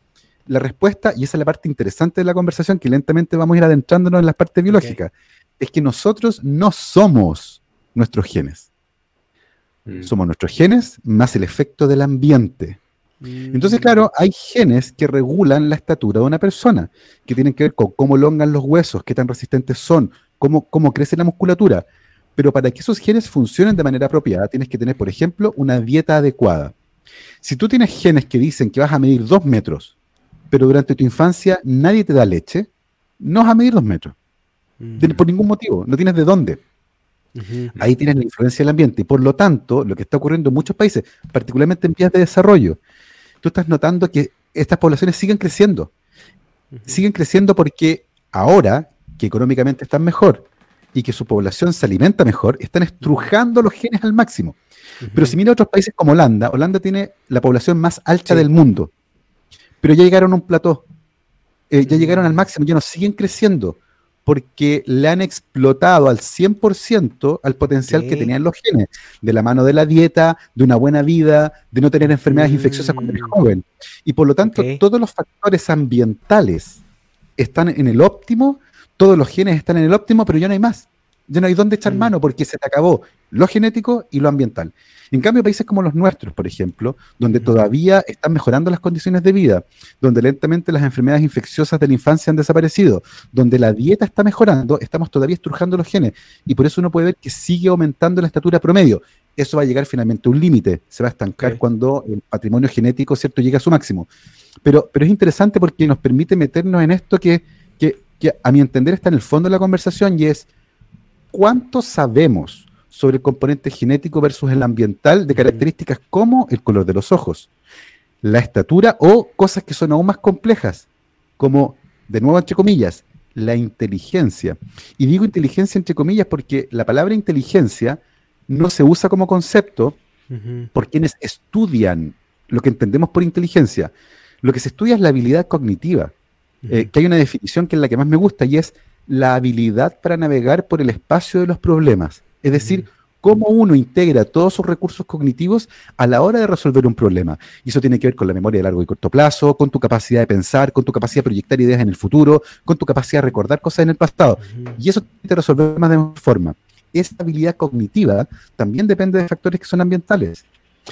la respuesta, y esa es la parte interesante de la conversación, que lentamente vamos a ir adentrándonos en la parte biológica, es que nosotros no somos nuestros genes. Mm. Somos nuestros genes más el efecto del ambiente. Mm. Entonces, claro, hay genes que regulan la estatura de una persona, que tienen que ver con cómo longan los huesos, qué tan resistentes son, cómo, cómo crece la musculatura. Pero para que esos genes funcionen de manera apropiada, tienes que tener, por ejemplo, una dieta adecuada. Si tú tienes genes que dicen que vas a medir dos metros, pero durante tu infancia nadie te da leche, no vas a medir dos metros. por ningún motivo, no tienes de dónde. Ahí tienes la influencia del ambiente. Y por lo tanto, lo que está ocurriendo en muchos países, particularmente en vías de desarrollo, tú estás notando que estas poblaciones siguen creciendo. Siguen creciendo porque ahora, que económicamente están mejor, y que su población se alimenta mejor, están estrujando los genes al máximo. Pero si mira otros países como Holanda, Holanda tiene la población más alta del mundo, pero ya llegaron a un plató, eh, ya llegaron al máximo, ya no siguen creciendo, porque le han explotado al 100% al potencial que tenían los genes, de la mano de la dieta, de una buena vida, de no tener enfermedades infecciosas cuando eres mm. joven. Y por lo tanto, todos los factores ambientales están en el óptimo todos los genes están en el óptimo, pero ya no hay más. Ya no hay dónde echar mm. mano porque se te acabó lo genético y lo ambiental. En cambio, países como los nuestros, por ejemplo, donde todavía están mejorando las condiciones de vida, donde lentamente las enfermedades infecciosas de la infancia han desaparecido, donde la dieta está mejorando, estamos todavía estrujando los genes. Y por eso uno puede ver que sigue aumentando la estatura promedio. Eso va a llegar finalmente a un límite, se va a estancar cuando el patrimonio genético, ¿cierto?, llega a su máximo. Pero, pero es interesante porque nos permite meternos en esto que, que, que a mi entender está en el fondo de la conversación y es cuánto sabemos sobre el componente genético versus el ambiental de características como el color de los ojos, la estatura o cosas que son aún más complejas, como, de nuevo entre comillas, la inteligencia. Y digo inteligencia entre comillas porque la palabra inteligencia no se usa como concepto por quienes estudian lo que entendemos por inteligencia. Lo que se estudia es la habilidad cognitiva, eh, que hay una definición que es la que más me gusta y es la habilidad para navegar por el espacio de los problemas. Es decir, cómo uno integra todos sus recursos cognitivos a la hora de resolver un problema. Y eso tiene que ver con la memoria de largo y corto plazo, con tu capacidad de pensar, con tu capacidad de proyectar ideas en el futuro, con tu capacidad de recordar cosas en el pasado. Y eso tiene que resolver más de una forma. Esa habilidad cognitiva también depende de factores que son ambientales.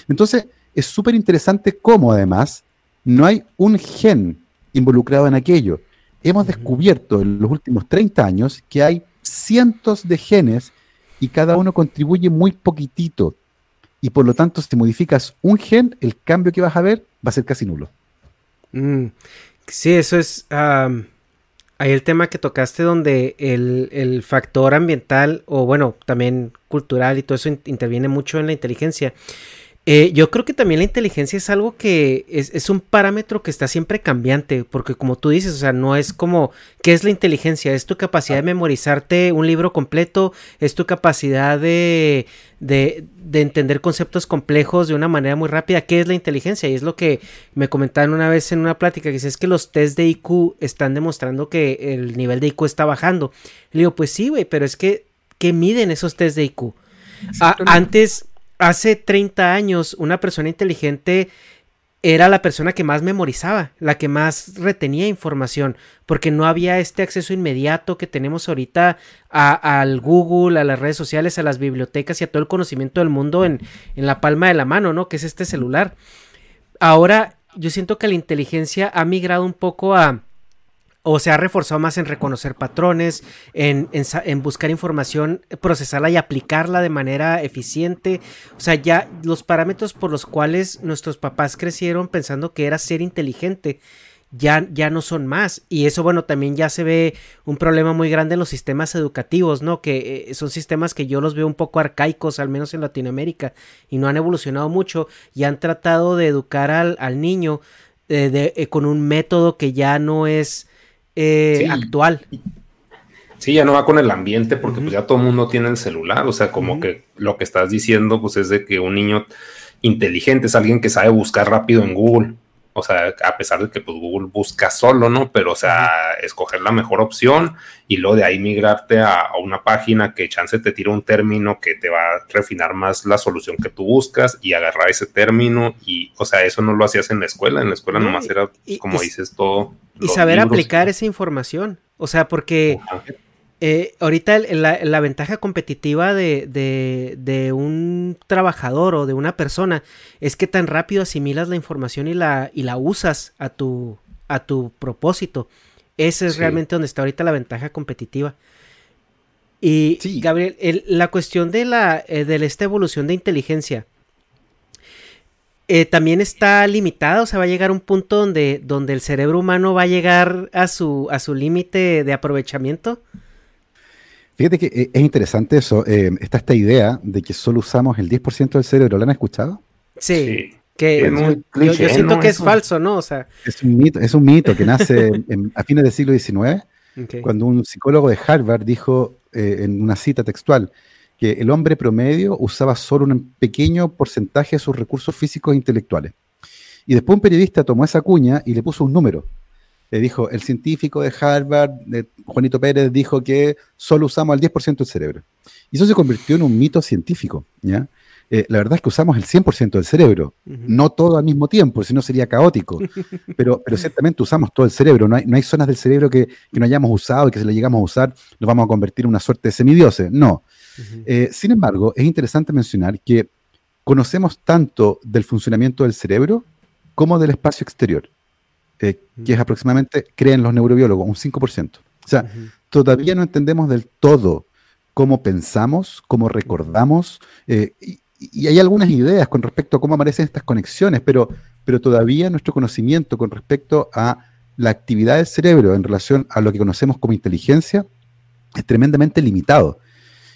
Entonces, es súper interesante cómo además no hay un gen involucrado en aquello. Hemos descubierto en los últimos 30 años que hay cientos de genes y cada uno contribuye muy poquitito. Y por lo tanto, si modificas un gen, el cambio que vas a ver va a ser casi nulo. Mm, sí, eso es... hay el tema que tocaste donde el, el, factor ambiental o bueno, también cultural y todo eso interviene mucho en la inteligencia. Eh, yo creo que también la inteligencia es algo que es, un parámetro que está siempre cambiante, porque como tú dices, o sea, no es como, ¿qué es la inteligencia? Es tu capacidad de memorizarte un libro completo, es tu capacidad de, de, de entender conceptos complejos de una manera muy rápida. ¿Qué es la inteligencia? Y es lo que me comentaron una vez en una plática, que dice, es que los test de IQ están demostrando que el nivel de IQ está bajando. Le digo, pues sí, güey, pero es que, ¿qué miden esos test de IQ? antes hace 30 años una persona inteligente era la persona que más memorizaba, la que más retenía información, porque no había este acceso inmediato que tenemos ahorita al Google, a las redes sociales, a las bibliotecas y a todo el conocimiento del mundo en, en la palma de la mano, ¿no? Que es este celular. Ahora yo siento que la inteligencia ha migrado un poco a o se ha reforzado más en reconocer patrones, en, buscar información, procesarla y aplicarla de manera eficiente. O sea, ya los parámetros por los cuales nuestros papás crecieron pensando que era ser inteligente. Ya, ya no son más. Y eso, bueno, también ya se ve un problema muy grande en los sistemas educativos, ¿no? Que eh, son sistemas que yo los veo un poco arcaicos, al menos en Latinoamérica, y no han evolucionado mucho y han tratado de educar al, niño eh, eh, con un método que ya no es eh, actual. Sí, ya no va con el ambiente porque pues ya todo el mundo tiene el celular, o sea, como que lo que estás diciendo pues es de que un niño inteligente es alguien que sabe buscar rápido en Google, o sea, a pesar de que pues Google busca solo, ¿no? Pero, o sea, escoger la mejor opción y luego de ahí migrarte a, una página que chance te tira un término que te va a refinar más la solución que tú buscas y agarrar ese término y, o sea, eso no lo hacías en la escuela, en la escuela nomás era, como dices, todo. Y saber aplicar esa información, o sea, porque... Eh, ahorita la, ventaja competitiva de, un trabajador o de una persona es que tan rápido asimilas la información y la, y la usas a tu, a tu propósito. Ese es realmente donde está ahorita la ventaja competitiva. Y Gabriel, la cuestión de, la, eh, de esta evolución de inteligencia eh, también está limitada, o sea, va a llegar un punto donde, donde el cerebro humano va a llegar a su, a su límite de aprovechamiento. Fíjate que eh, es interesante eso. Eh, está esta idea de que solo usamos el 10% del cerebro. ¿Lo han escuchado? Sí. Que yo, siento que es falso, ¿no? O sea, es un mito, es un mito que nace a fines del siglo XIX, cuando un psicólogo de Harvard dijo eh, en una cita textual que el hombre promedio usaba solo un pequeño porcentaje de sus recursos físicos e intelectuales. Y después un periodista tomó esa cuña y le puso un número le dijo, el científico de Harvard, Juanito Pérez, dijo que solo usamos el 10% del cerebro. Y eso se convirtió en un mito científico, ¿ya? eh, la verdad es que usamos el 100% del cerebro, no todo al mismo tiempo, si no sería caótico, pero, pero ciertamente usamos todo el cerebro, no hay, no hay zonas del cerebro que, no hayamos usado y que si le llegamos a usar nos vamos a convertir en una suerte de semidioses, no. Eh, sin embargo, es interesante mencionar que conocemos tanto del funcionamiento del cerebro como del espacio exterior, eh, que es aproximadamente, creen los neurobiólogos, un 5%. O sea, todavía no entendemos del todo cómo pensamos, cómo recordamos, y, y hay algunas ideas con respecto a cómo aparecen estas conexiones, pero, pero todavía nuestro conocimiento con respecto a la actividad del cerebro en relación a lo que conocemos como inteligencia es tremendamente limitado.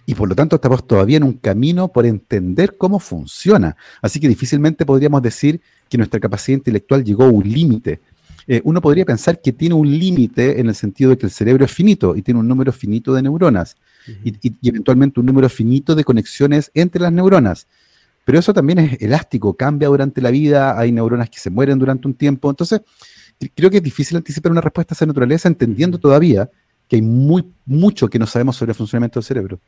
Y por lo tanto estamos todavía en un camino por entender cómo funciona. Así que difícilmente podríamos decir que nuestra capacidad intelectual llegó a un límite. Eh, uno podría pensar que tiene un límite en el sentido de que el cerebro es finito y tiene un número finito de neuronas y, eventualmente un número finito de conexiones entre las neuronas. Pero eso también es elástico, cambia durante la vida, hay neuronas que se mueren durante un tiempo. Entonces, creo que es difícil anticipar una respuesta a esa naturaleza, entendiendo todavía que hay muy, mucho que no sabemos sobre el funcionamiento del cerebro.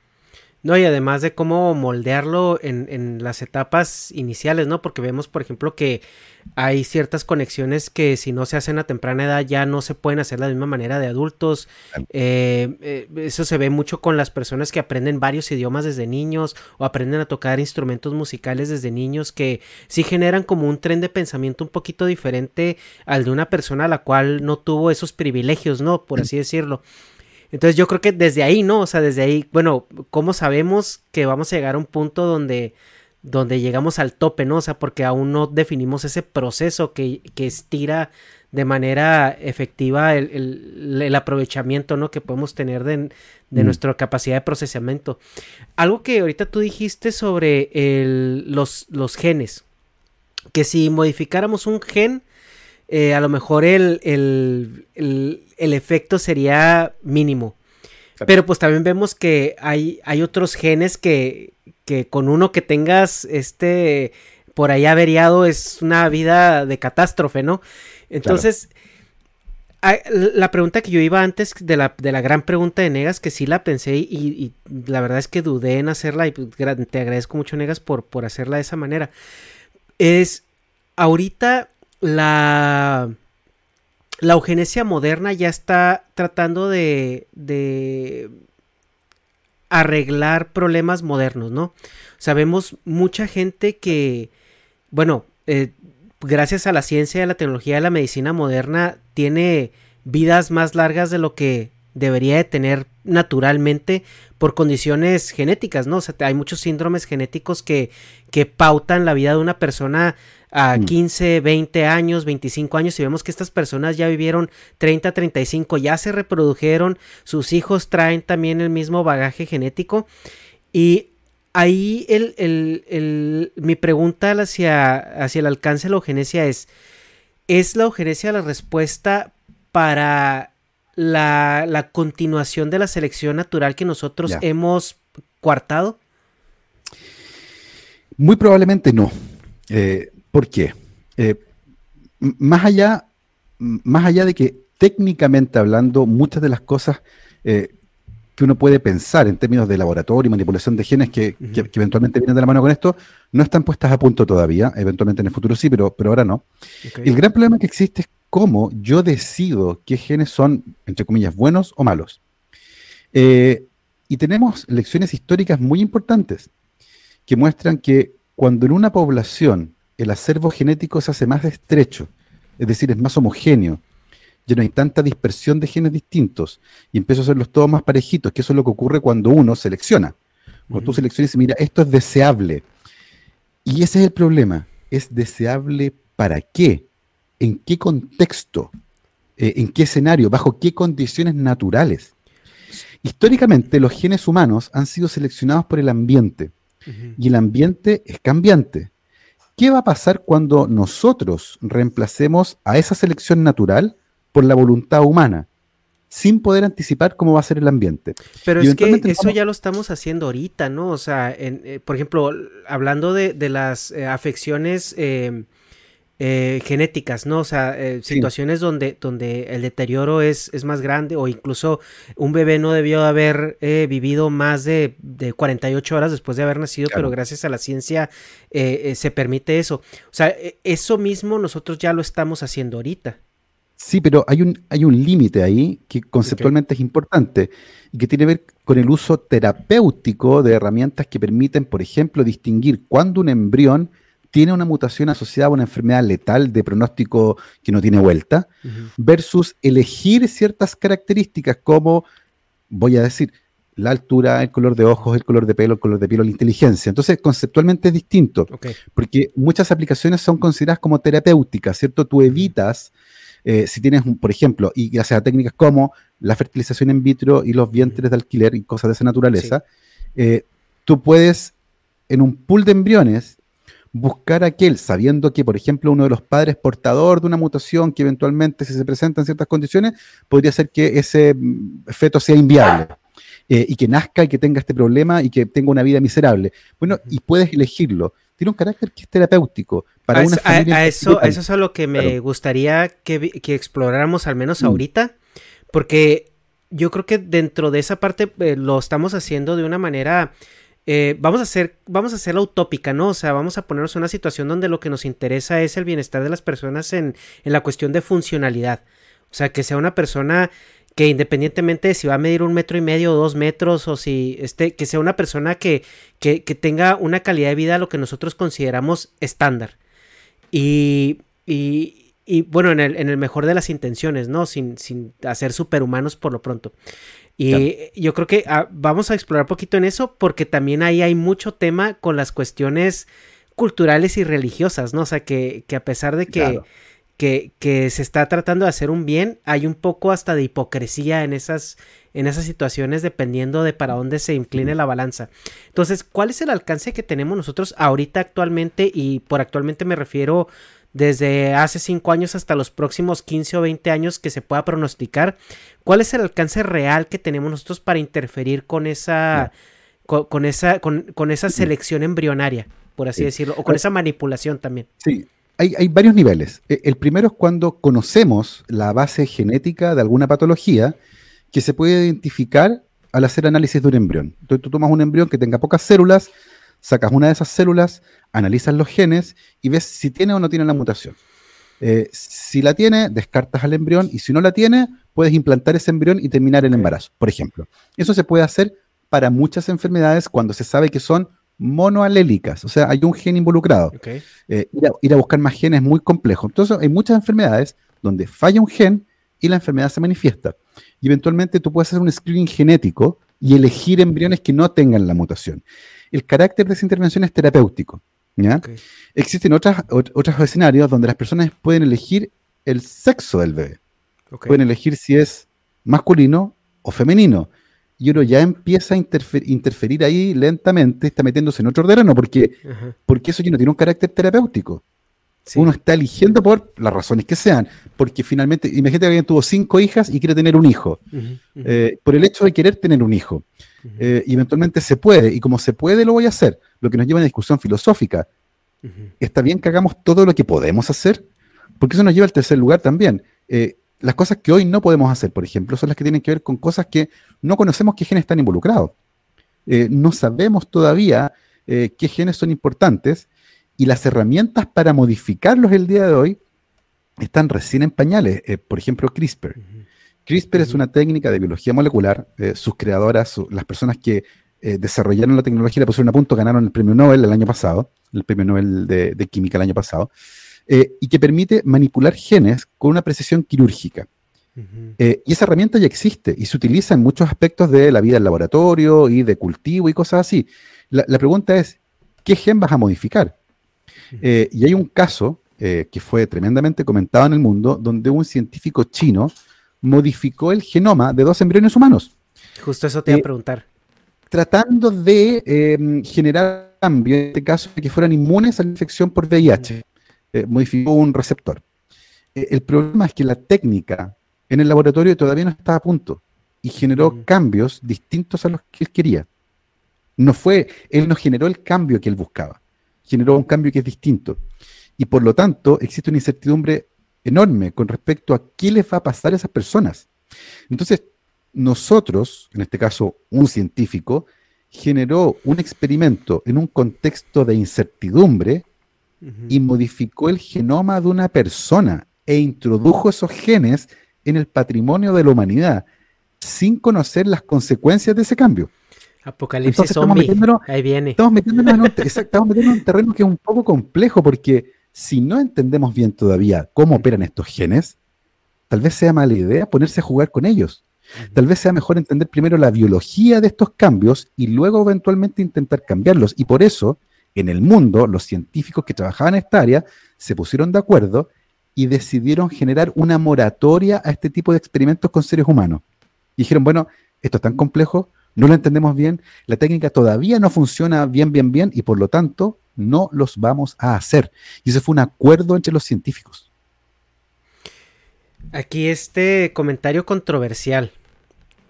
No, y además de cómo moldearlo en, en, las etapas iniciales, ¿no? Porque vemos, por ejemplo, que hay ciertas conexiones que si no se hacen a temprana edad ya no se pueden hacer de la misma manera de adultos. Eh, eh, eso se ve mucho con las personas que aprenden varios idiomas desde niños o aprenden a tocar instrumentos musicales desde niños que sí generan como un tren de pensamiento un poquito diferente al de una persona a la cual no tuvo esos privilegios, ¿no? Por así decirlo. Entonces yo creo que desde ahí, ¿no? O sea, desde ahí, bueno, ¿cómo sabemos que vamos a llegar a un punto donde, donde llegamos al tope, ¿no? O sea, porque aún no definimos ese proceso que, que estira de manera efectiva el, el, aprovechamiento, ¿no? Que podemos tener de, de mm. nuestra capacidad de procesamiento. Algo que ahorita tú dijiste sobre el, los, los genes, que si modificáramos un gen, eh, a lo mejor el, el, el, efecto sería mínimo. Pero pues también vemos que hay, hay otros genes que, que con uno que tengas este por ahí averiado es una vida de catástrofe, ¿no? Entonces, la pregunta que yo iba antes de la, de la, gran pregunta de Negas, que sí la pensé y, y, la verdad es que dudé en hacerla y pues, te agradezco mucho Negas por, por hacerla de esa manera, es ahorita la, la eugenesia moderna ya está tratando de, de arreglar problemas modernos, ¿no? Sabemos mucha gente que, bueno, eh, gracias a la ciencia, a la tecnología, a la medicina moderna, tiene vidas más largas de lo que debería de tener naturalmente por condiciones genéticas, ¿no? O sea, hay muchos síndromes genéticos que, que pautan la vida de una persona a 15, 20 años, 25 años y vemos que estas personas ya vivieron 30, 35, ya se reprodujeron, sus hijos traen también el mismo bagaje genético y ahí el, el, el, mi pregunta hacia, hacia el alcance de la eugenesia es, ¿es la eugenesia la respuesta para la, la continuación de la selección natural que nosotros hemos coartado? Muy probablemente no. Eh, ¿Por qué? Eh, más, allá, más allá de que técnicamente hablando, muchas de las cosas eh, que uno puede pensar en términos de laboratorio y manipulación de genes que, eventualmente vienen de la mano con esto, no están puestas a punto todavía, eventualmente en el futuro sí, pero, pero ahora no. El gran problema que existe es cómo yo decido qué genes son, entre comillas, buenos o malos. Eh, y tenemos lecciones históricas muy importantes que muestran que cuando en una población el acervo genético se hace más estrecho, es decir, es más homogéneo, ya no hay tanta dispersión de genes distintos y empiezo a hacerlos todos más parejitos, que eso es lo que ocurre cuando uno selecciona. Cuando tú seleccionas y mira, esto es deseable. Y ese es el problema. ¿Es deseable para qué? ¿En qué contexto? Eh, ¿En qué escenario? ¿Bajo qué condiciones naturales? Históricamente, los genes humanos han sido seleccionados por el ambiente. Y el ambiente es cambiante. ¿Qué va a pasar cuando nosotros reemplacemos a esa selección natural por la voluntad humana? sin poder anticipar cómo va a ser el ambiente. Pero es que eso ya lo estamos haciendo ahorita, ¿no? O sea, eh, por ejemplo, hablando de, las eh, afecciones eh, genéticas, ¿no? O sea, eh, situaciones donde, donde el deterioro es, es, más grande o incluso un bebé no debió haber eh, vivido más de, de, 48 horas después de haber nacido, pero gracias a la ciencia se permite eso. O sea, e, eso mismo nosotros ya lo estamos haciendo ahorita. Sí, pero hay un, hay un límite ahí que conceptualmente es importante y que tiene que ver con el uso terapéutico de herramientas que permiten, por ejemplo, distinguir cuando un embrión tiene una mutación asociada a una enfermedad letal de pronóstico que no tiene vuelta, versus elegir ciertas características como, voy a decir, la altura, el color de ojos, el color de pelo, el color de piel la inteligencia. Entonces, conceptualmente es distinto, porque muchas aplicaciones son consideradas como terapéuticas, ¿cierto? Tú evitas, eh, si tienes, por ejemplo, y ya sea técnicas como la fertilización in vitro y los vientres de alquiler y cosas de esa naturaleza, eh, tú puedes, en un pool de embriones, buscar aquel, sabiendo que, por ejemplo, uno de los padres portador de una mutación que eventualmente, si se presenta en ciertas condiciones, podría ser que ese mm, feto sea inviable. Eh, y que nazca y que tenga este problema y que tenga una vida miserable. Bueno, y puedes elegirlo. Tiene un carácter que es terapéutico. Para a, una a, eso, eso es a lo que me gustaría que, que, exploráramos al menos mm. ahorita, porque yo creo que dentro de esa parte eh, lo estamos haciendo de una manera eh, vamos a hacer, vamos a hacer la utópica, ¿no? O sea, vamos a ponernos en una situación donde lo que nos interesa es el bienestar de las personas en, en la cuestión de funcionalidad. O sea, que sea una persona que independientemente de si va a medir un metro y medio o dos metros o si este, que sea una persona que, que, que tenga una calidad de vida lo que nosotros consideramos estándar. Y, y, y bueno, en el, en el, mejor de las intenciones, ¿no? Sin, sin hacer superhumanos por lo pronto. Y yo creo que ah, vamos a explorar un poquito en eso porque también ahí hay mucho tema con las cuestiones culturales y religiosas, ¿no? O sea, que, que a pesar de que, que, que, se está tratando de hacer un bien, hay un poco hasta de hipocresía en esas, en esas situaciones dependiendo de para dónde se incline la balanza. Entonces, ¿cuál es el alcance que tenemos nosotros ahorita actualmente? Y por actualmente me refiero desde hace 5 años hasta los próximos 15 o 20 años que se pueda pronosticar, ¿cuál es el alcance real que tenemos nosotros para interferir con esa, con, esa, con, esa selección embrionaria, por así decirlo, o con esa manipulación también? Sí. Hay, hay, varios niveles. E, el primero es cuando conocemos la base genética de alguna patología que se puede identificar al hacer análisis de un embrión. Entonces tú tomas un embrión que tenga pocas células, sacas una de esas células, analizas los genes y ves si tiene o no tiene la mutación. Eh, si la tiene, descartas al embrión y si no la tiene, puedes implantar ese embrión y terminar el embarazo, por ejemplo. Eso se puede hacer para muchas enfermedades cuando se sabe que son monoalélicas, o sea, hay un gen involucrado. Eh, ir, a, buscar más genes es muy complejo. Entonces, hay muchas enfermedades donde falla un gen y la enfermedad se manifiesta. Y eventualmente tú puedes hacer un screening genético y elegir embriones que no tengan la mutación el carácter de esa intervención es terapéutico. ¿ya? Existen otras, otros escenarios donde las personas pueden elegir el sexo del bebé. Pueden elegir si es masculino o femenino. Y uno ya empieza a interferir ahí lentamente, está metiéndose en otro terreno, porque, porque eso ya no tiene un carácter terapéutico. Uno está eligiendo por las razones que sean, porque finalmente, imagínate que alguien tuvo cinco hijas y quiere tener un hijo, eh, por el hecho de querer tener un hijo. Eh, y eventualmente se puede, y como se puede, lo voy a hacer, lo que nos lleva a una discusión filosófica. ¿Está bien que hagamos todo lo que podemos hacer? Porque eso nos lleva al tercer lugar también. Eh, las cosas que hoy no podemos hacer, por ejemplo, son las que tienen que ver con cosas que no conocemos qué genes están involucrados. no sabemos todavía qué genes son importantes y las herramientas para modificarlos el día de hoy están recién en pañales. Eh, por ejemplo, CRISPR. CRISPR es una técnica de biología molecular. Eh, sus creadoras, las personas que eh, desarrollaron la tecnología, la pusieron a punto, ganaron el premio Nobel el año pasado, el premio Nobel de, Química el año pasado, y que permite manipular genes con una precisión quirúrgica. y esa herramienta ya existe y se utiliza en muchos aspectos de la vida del laboratorio y de cultivo y cosas así. la pregunta es, ¿qué gen vas a modificar? Eh, y hay un caso eh, que fue tremendamente comentado en el mundo, donde un científico chino modificó el genoma de dos embriones humanos. Justo eso te iba a eh, preguntar. Tratando de em, generar cambios, en este caso, que fueran inmunes a la infección por VIH. Modificó un receptor. el problema es que la técnica en el laboratorio todavía no estaba a punto y generó cambios distintos a los que él quería. No fue, él no generó el cambio que él buscaba generó un cambio que es distinto. Y por lo tanto, existe una incertidumbre enorme con respecto a qué les va a pasar a esas personas. Entonces, nosotros, en este caso un científico, generó un experimento en un contexto de incertidumbre y modificó el genoma de una persona e introdujo esos genes en el patrimonio de la humanidad sin conocer las consecuencias de ese cambio. Apocalipsis zombie. Ahí viene. Estamos metiéndonos, en un, estamos metiéndonos en un terreno que es un poco complejo porque si no entendemos bien todavía cómo operan estos genes, tal vez sea mala idea ponerse a jugar con ellos. Tal vez sea mejor entender primero la biología de estos cambios y luego eventualmente intentar cambiarlos. Y por eso, en el mundo, los científicos que trabajaban en esta área se pusieron de acuerdo y decidieron generar una moratoria a este tipo de experimentos con seres humanos. Dijeron, bueno, esto es tan complejo, no lo entendemos bien, la técnica todavía no funciona bien, bien, bien, y por lo tanto no los vamos a hacer. Y ese fue un acuerdo entre los científicos. Aquí este comentario controversial.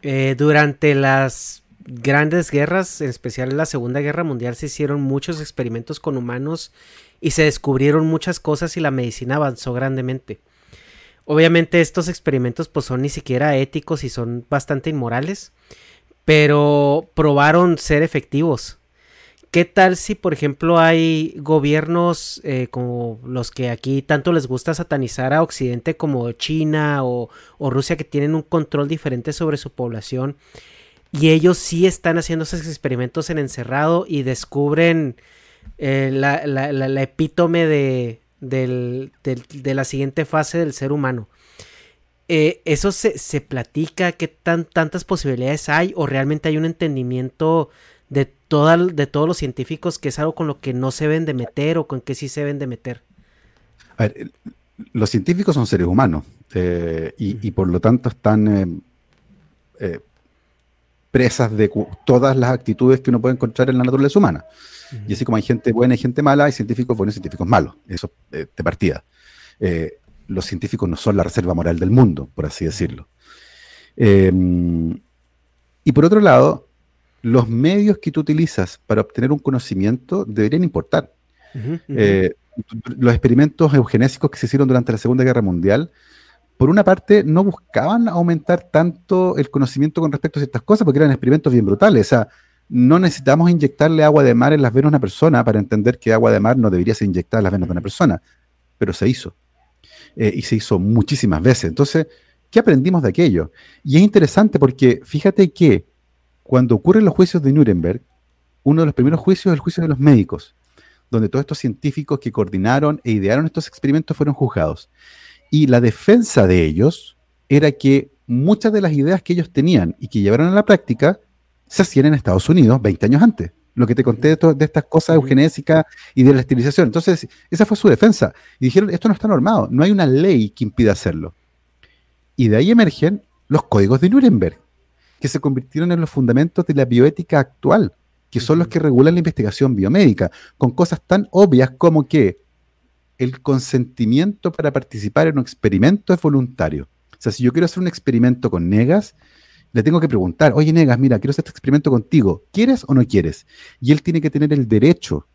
Eh, durante las grandes guerras, en especial la Segunda Guerra Mundial, se hicieron muchos experimentos con humanos y se descubrieron muchas cosas y la medicina avanzó grandemente. Obviamente estos experimentos pues son ni siquiera éticos y son bastante inmorales, pero probaron ser efectivos. ¿Qué tal si, por ejemplo, hay gobiernos eh, como los que aquí tanto les gusta satanizar a Occidente como China o, Rusia que tienen un control diferente sobre su población y ellos sí están haciendo esos experimentos en encerrado y descubren eh, la, epítome de, de, la siguiente fase del ser humano? Eh, ¿Eso se, se platica? ¿Qué tan, tantas posibilidades hay? ¿O realmente hay un entendimiento de, de todos los científicos que es algo con lo que no se ven de meter o con que sí se ven de meter? A ver, los científicos son seres humanos eh, y, por lo tanto están eh, presas de todas las actitudes que uno puede encontrar en la naturaleza humana. Y así como hay gente buena y gente mala, hay científicos buenos y científicos malos. Eso de partida. los científicos no son la reserva moral del mundo, por así decirlo. y por otro lado, los medios que tú utilizas para obtener un conocimiento deberían importar. Eh, los experimentos eugenésicos que se hicieron durante la Segunda Guerra Mundial, por una parte, no buscaban aumentar tanto el conocimiento con respecto a ciertas cosas, porque eran experimentos bien brutales. O sea, no necesitamos inyectarle agua de mar en las venas de una persona para entender que agua de mar no debería ser inyectada en las venas de una persona, pero se hizo. Eh, y se hizo muchísimas veces. Entonces, ¿qué aprendimos de aquello? Y es interesante porque fíjate que cuando ocurren los juicios de Nuremberg, uno de los primeros juicios es el juicio de los médicos, donde todos estos científicos que coordinaron e idearon estos experimentos fueron juzgados. Y la defensa de ellos era que muchas de las ideas que ellos tenían y que llevaron a la práctica se hacían en Estados Unidos 20 años antes. Lo que te conté de, estas cosas eugenésicas y de la esterilización. Entonces, esa fue su defensa. Y dijeron, esto no está normado, no hay una ley que impida hacerlo. Y de ahí emergen los códigos de Nuremberg, que se convirtieron en los fundamentos de la bioética actual, que son los que regulan la investigación biomédica, con cosas tan obvias como que el consentimiento para participar en un experimento es voluntario. O sea, si yo quiero hacer un experimento con Negas, le tengo que preguntar, oye Negas, mira, quiero hacer este experimento contigo, ¿quieres o no quieres? Y él tiene que tener el derecho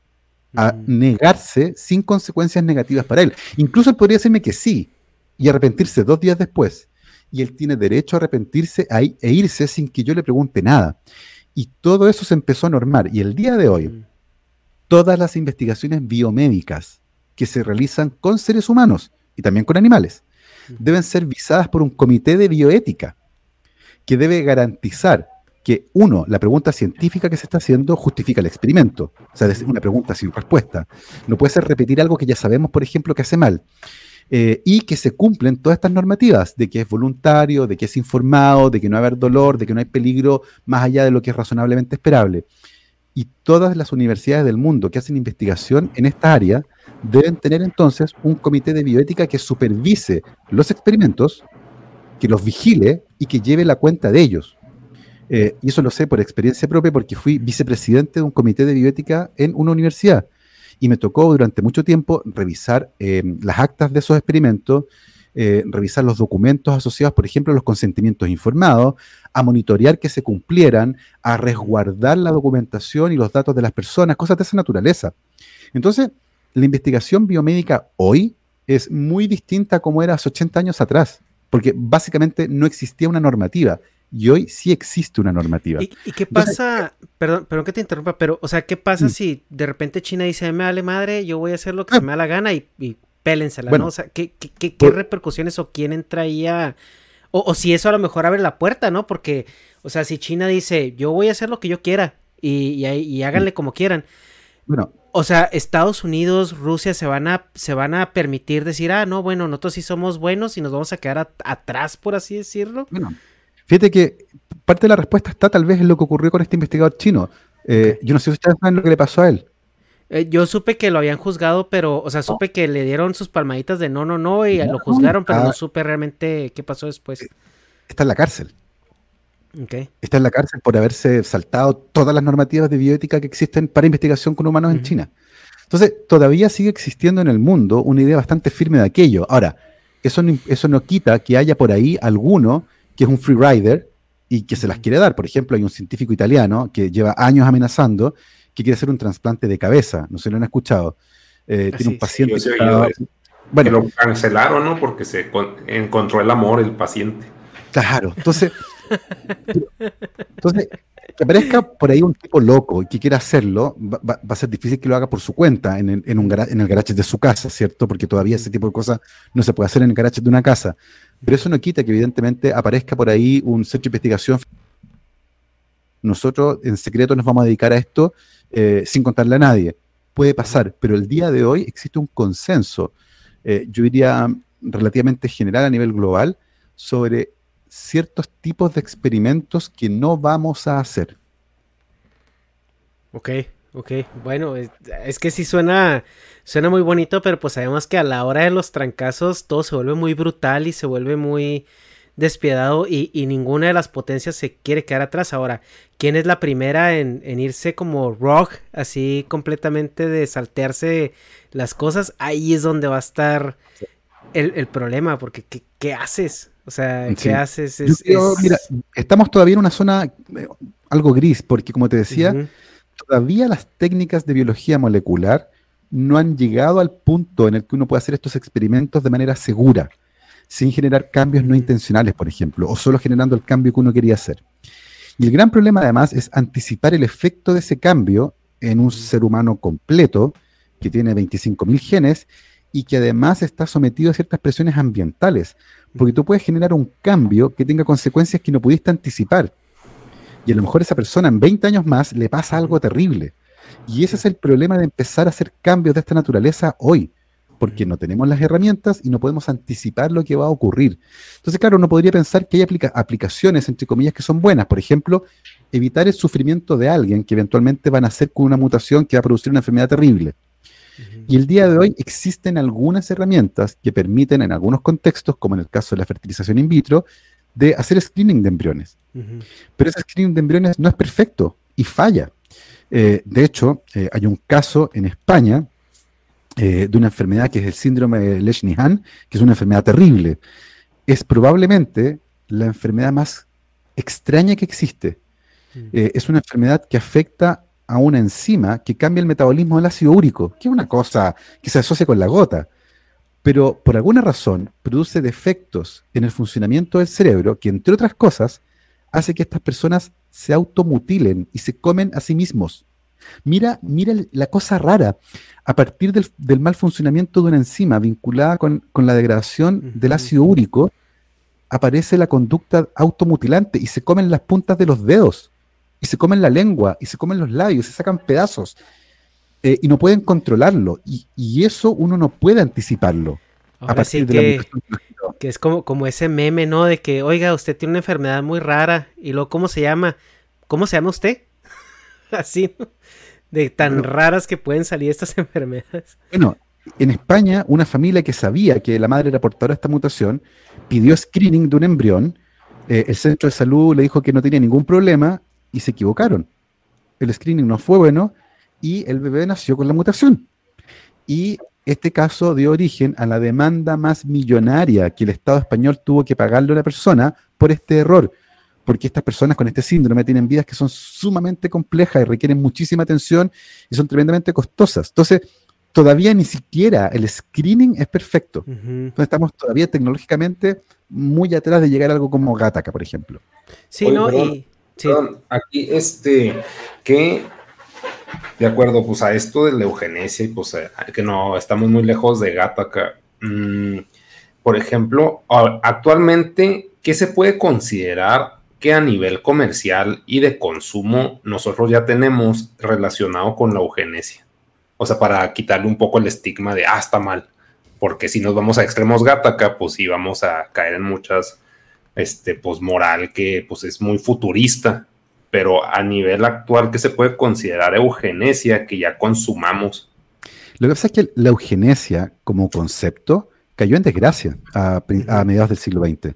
a mm. negarse sin consecuencias negativas para él. Incluso él podría decirme que sí y arrepentirse dos días después y él tiene derecho a arrepentirse e irse sin que yo le pregunte nada. Y todo eso se empezó a normar. Y el día de hoy, mm. todas las investigaciones biomédicas que se realizan con seres humanos y también con animales deben ser visadas por un comité de bioética que debe garantizar que, uno, la pregunta científica que se está haciendo justifica el experimento. O sea, es una pregunta sin respuesta. No puede ser repetir algo que ya sabemos, por ejemplo, que hace mal. Eh, y que se cumplen todas estas normativas de que es voluntario, de que es informado, de que no va a haber dolor, de que no hay peligro más allá de lo que es razonablemente esperable. Y todas las universidades del mundo que hacen investigación en esta área deben tener entonces un comité de bioética que supervise los experimentos, que los vigile y que lleve la cuenta de ellos. Eh, y eso lo sé por experiencia propia porque fui vicepresidente de un comité de bioética en una universidad y me tocó durante mucho tiempo revisar eh, las actas de esos experimentos, eh, revisar los documentos asociados, por ejemplo, a los consentimientos informados, a monitorear que se cumplieran, a resguardar la documentación y los datos de las personas, cosas de esa naturaleza. Entonces, la investigación biomédica hoy es muy distinta a como era hace 80 años atrás, porque básicamente no existía una normativa. Y hoy sí existe una normativa. ¿Y, qué pasa? perdón, perdón que te interrumpa, pero, o sea, ¿qué pasa mm. si de repente China dice, me vale madre, yo voy a hacer lo que ah. se me da la gana y, y pélensela, ¿no? O sea, ¿qué, qué, qué, repercusiones o quién entraría? O, o, si eso a lo mejor abre la puerta, ¿no? Porque, o sea, si China dice, yo voy a hacer lo que yo quiera y, y, y háganle mm. como quieran. Bueno, o sea, Estados Unidos, Rusia se van a, se van a permitir decir, ah, no, bueno, nosotros sí somos buenos y nos vamos a quedar atrás, por así decirlo. Bueno, fíjate que parte de la respuesta está tal vez en lo que ocurrió con este investigador chino. Eh, yo no sé si ustedes saben lo que le pasó a él. Eh, yo supe que lo habían juzgado, pero, o sea, supe que le dieron sus palmaditas de no, no, no, y lo juzgaron, pero no supe realmente qué pasó después. Está en la cárcel. Está en la cárcel por haberse saltado todas las normativas de bioética que existen para investigación con humanos en China. Entonces, todavía sigue existiendo en el mundo una idea bastante firme de aquello. Ahora, eso no, eso no quita que haya por ahí alguno que es un free rider y que se las quiere dar. Por ejemplo, hay un científico italiano que lleva años amenazando que quiere hacer un trasplante de cabeza. No sé si lo han escuchado. Eh, tiene un paciente. bueno, lo cancelaron, ¿no? Porque se encontró el amor el paciente. Claro, entonces entonces, que aparezca por ahí un tipo loco y que quiera hacerlo, va, a ser difícil que lo haga por su cuenta en, en, un en el de su casa, ¿cierto? Porque todavía ese tipo de cosas no se puede hacer en el garage de una casa. Pero eso no quita que evidentemente aparezca por ahí un centro de investigación. Nosotros en secreto nos vamos a dedicar a esto eh, sin contarle a nadie. Puede pasar, pero el día de hoy existe un consenso, eh, yo diría relativamente general a nivel global, sobre ciertos tipos de experimentos que no vamos a hacer. Ok, ok. Bueno, es, que sí suena, suena muy bonito, pero pues sabemos que a la hora de los trancazos todo se vuelve muy brutal y se vuelve muy despiadado y, ninguna de las potencias se quiere quedar atrás. Ahora, ¿quién es la primera en, irse como rock, así completamente de saltearse las cosas? Ahí es donde va a estar el, problema, porque ¿qué haces? O sea, ¿qué haces? Mira, estamos todavía en una zona eh, algo gris, porque como te decía, todavía las técnicas de biología molecular no han llegado al punto en el que uno puede hacer estos experimentos de manera segura, sin generar cambios no intencionales, por ejemplo, o solo generando el cambio que uno quería hacer. Y el gran problema además es anticipar el efecto de ese cambio en un ser humano completo que tiene 25.000 genes y que además está sometido a ciertas presiones ambientales, porque tú puedes generar un cambio que tenga consecuencias que no pudiste anticipar. Y a lo mejor esa persona en 20 años más le pasa algo terrible. Y ese es el problema de empezar a hacer cambios de esta naturaleza hoy, porque no tenemos las herramientas y no podemos anticipar lo que va a ocurrir. Entonces, claro, uno podría pensar que hay aplicaciones, entre comillas, que son buenas. Por ejemplo, evitar el sufrimiento de alguien que eventualmente va a nacer con una mutación que va a producir una enfermedad terrible. Y el día de hoy existen algunas herramientas que permiten en algunos contextos, como en el caso de la fertilización in vitro, de hacer screening de embriones. Pero ese screening de embriones no es perfecto y falla. Eh, de hecho, eh, hay un caso en España eh, de una enfermedad que es el síndrome de Leschny-Hahn, que es una enfermedad terrible. Es probablemente la enfermedad más extraña que existe. Mm. es una enfermedad que afecta a una enzima que cambia el metabolismo del ácido úrico, que es una cosa que se asocia con la gota, pero por alguna razón produce defectos en el funcionamiento del cerebro que, entre otras cosas, hace que estas personas se automutilen y se comen a sí mismos. Mira, mira la cosa rara. A partir del, mal funcionamiento de una enzima vinculada con, con la degradación del ácido úrico, aparece la conducta automutilante y se comen las puntas de los dedos y se comen la lengua, y se comen los labios, se sacan pedazos, eh, y no pueden controlarlo. Y, eso uno no puede anticiparlo. a partir que, que es como, como ese meme, ¿no? De que, oiga, usted tiene una enfermedad muy rara, y luego, ¿cómo se llama? ¿Cómo se llama usted? Así, de tan raras que pueden salir estas enfermedades. Bueno, en España, una familia que sabía que la madre era portadora de esta mutación, pidió screening de un embrión, eh, el centro de salud le dijo que no tenía ningún problema y se equivocaron. El screening no fue bueno y el bebé nació con la mutación. Y este caso dio origen a la demanda más millonaria que el Estado español tuvo que pagarle a la persona por este error, porque estas personas con este síndrome tienen vidas que son sumamente complejas y requieren muchísima atención y son tremendamente costosas. Entonces, todavía ni siquiera el screening es perfecto. estamos todavía tecnológicamente muy atrás de llegar a algo como Gataca, por ejemplo. Sí, ¿no? y, aquí, este, que de acuerdo, pues a esto de la eugenesia, y pues que no, estamos muy lejos de Gataca. Mm, por ejemplo, actualmente, ¿qué se puede considerar que a nivel comercial y de consumo nosotros ya tenemos relacionado con la eugenesia? O sea, para quitarle un poco el estigma de, ah, está mal. Porque si nos vamos a extremos gataca, pues sí vamos a caer en muchas, este, pues moral que pues es muy futurista. Pero a nivel actual, ¿qué se puede considerar eugenesia que ya consumamos? Lo que pasa es que la eugenesia como concepto cayó en desgracia a, mediados del siglo XX.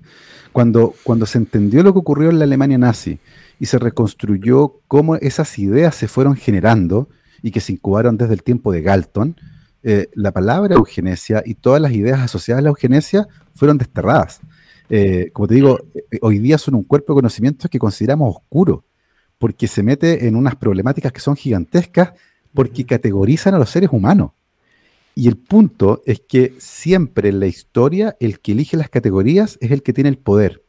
Cuando, cuando se entendió lo que ocurrió en la Alemania nazi y se reconstruyó cómo esas ideas se fueron generando, y que se incubaron desde el tiempo de Galton, eh, la palabra eugenesia y todas las ideas asociadas a la eugenesia fueron desterradas. Eh, como te digo, eh, hoy día son un cuerpo de conocimientos que consideramos oscuro, porque se mete en unas problemáticas que son gigantescas, porque categorizan a los seres humanos. Y el punto es que siempre en la historia el que elige las categorías es el que tiene el poder.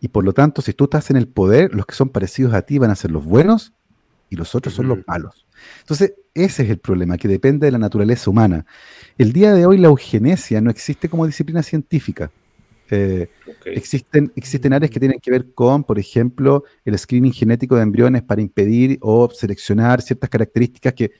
Y por lo tanto, si tú estás en el poder, los que son parecidos a ti van a ser los buenos y los otros son los malos. Entonces, ese es el problema, que depende de la naturaleza humana. El día de hoy la eugenesia no existe como disciplina científica. Eh, existen, existen áreas que tienen que ver con, por ejemplo, el screening genético de embriones para impedir o seleccionar ciertas características que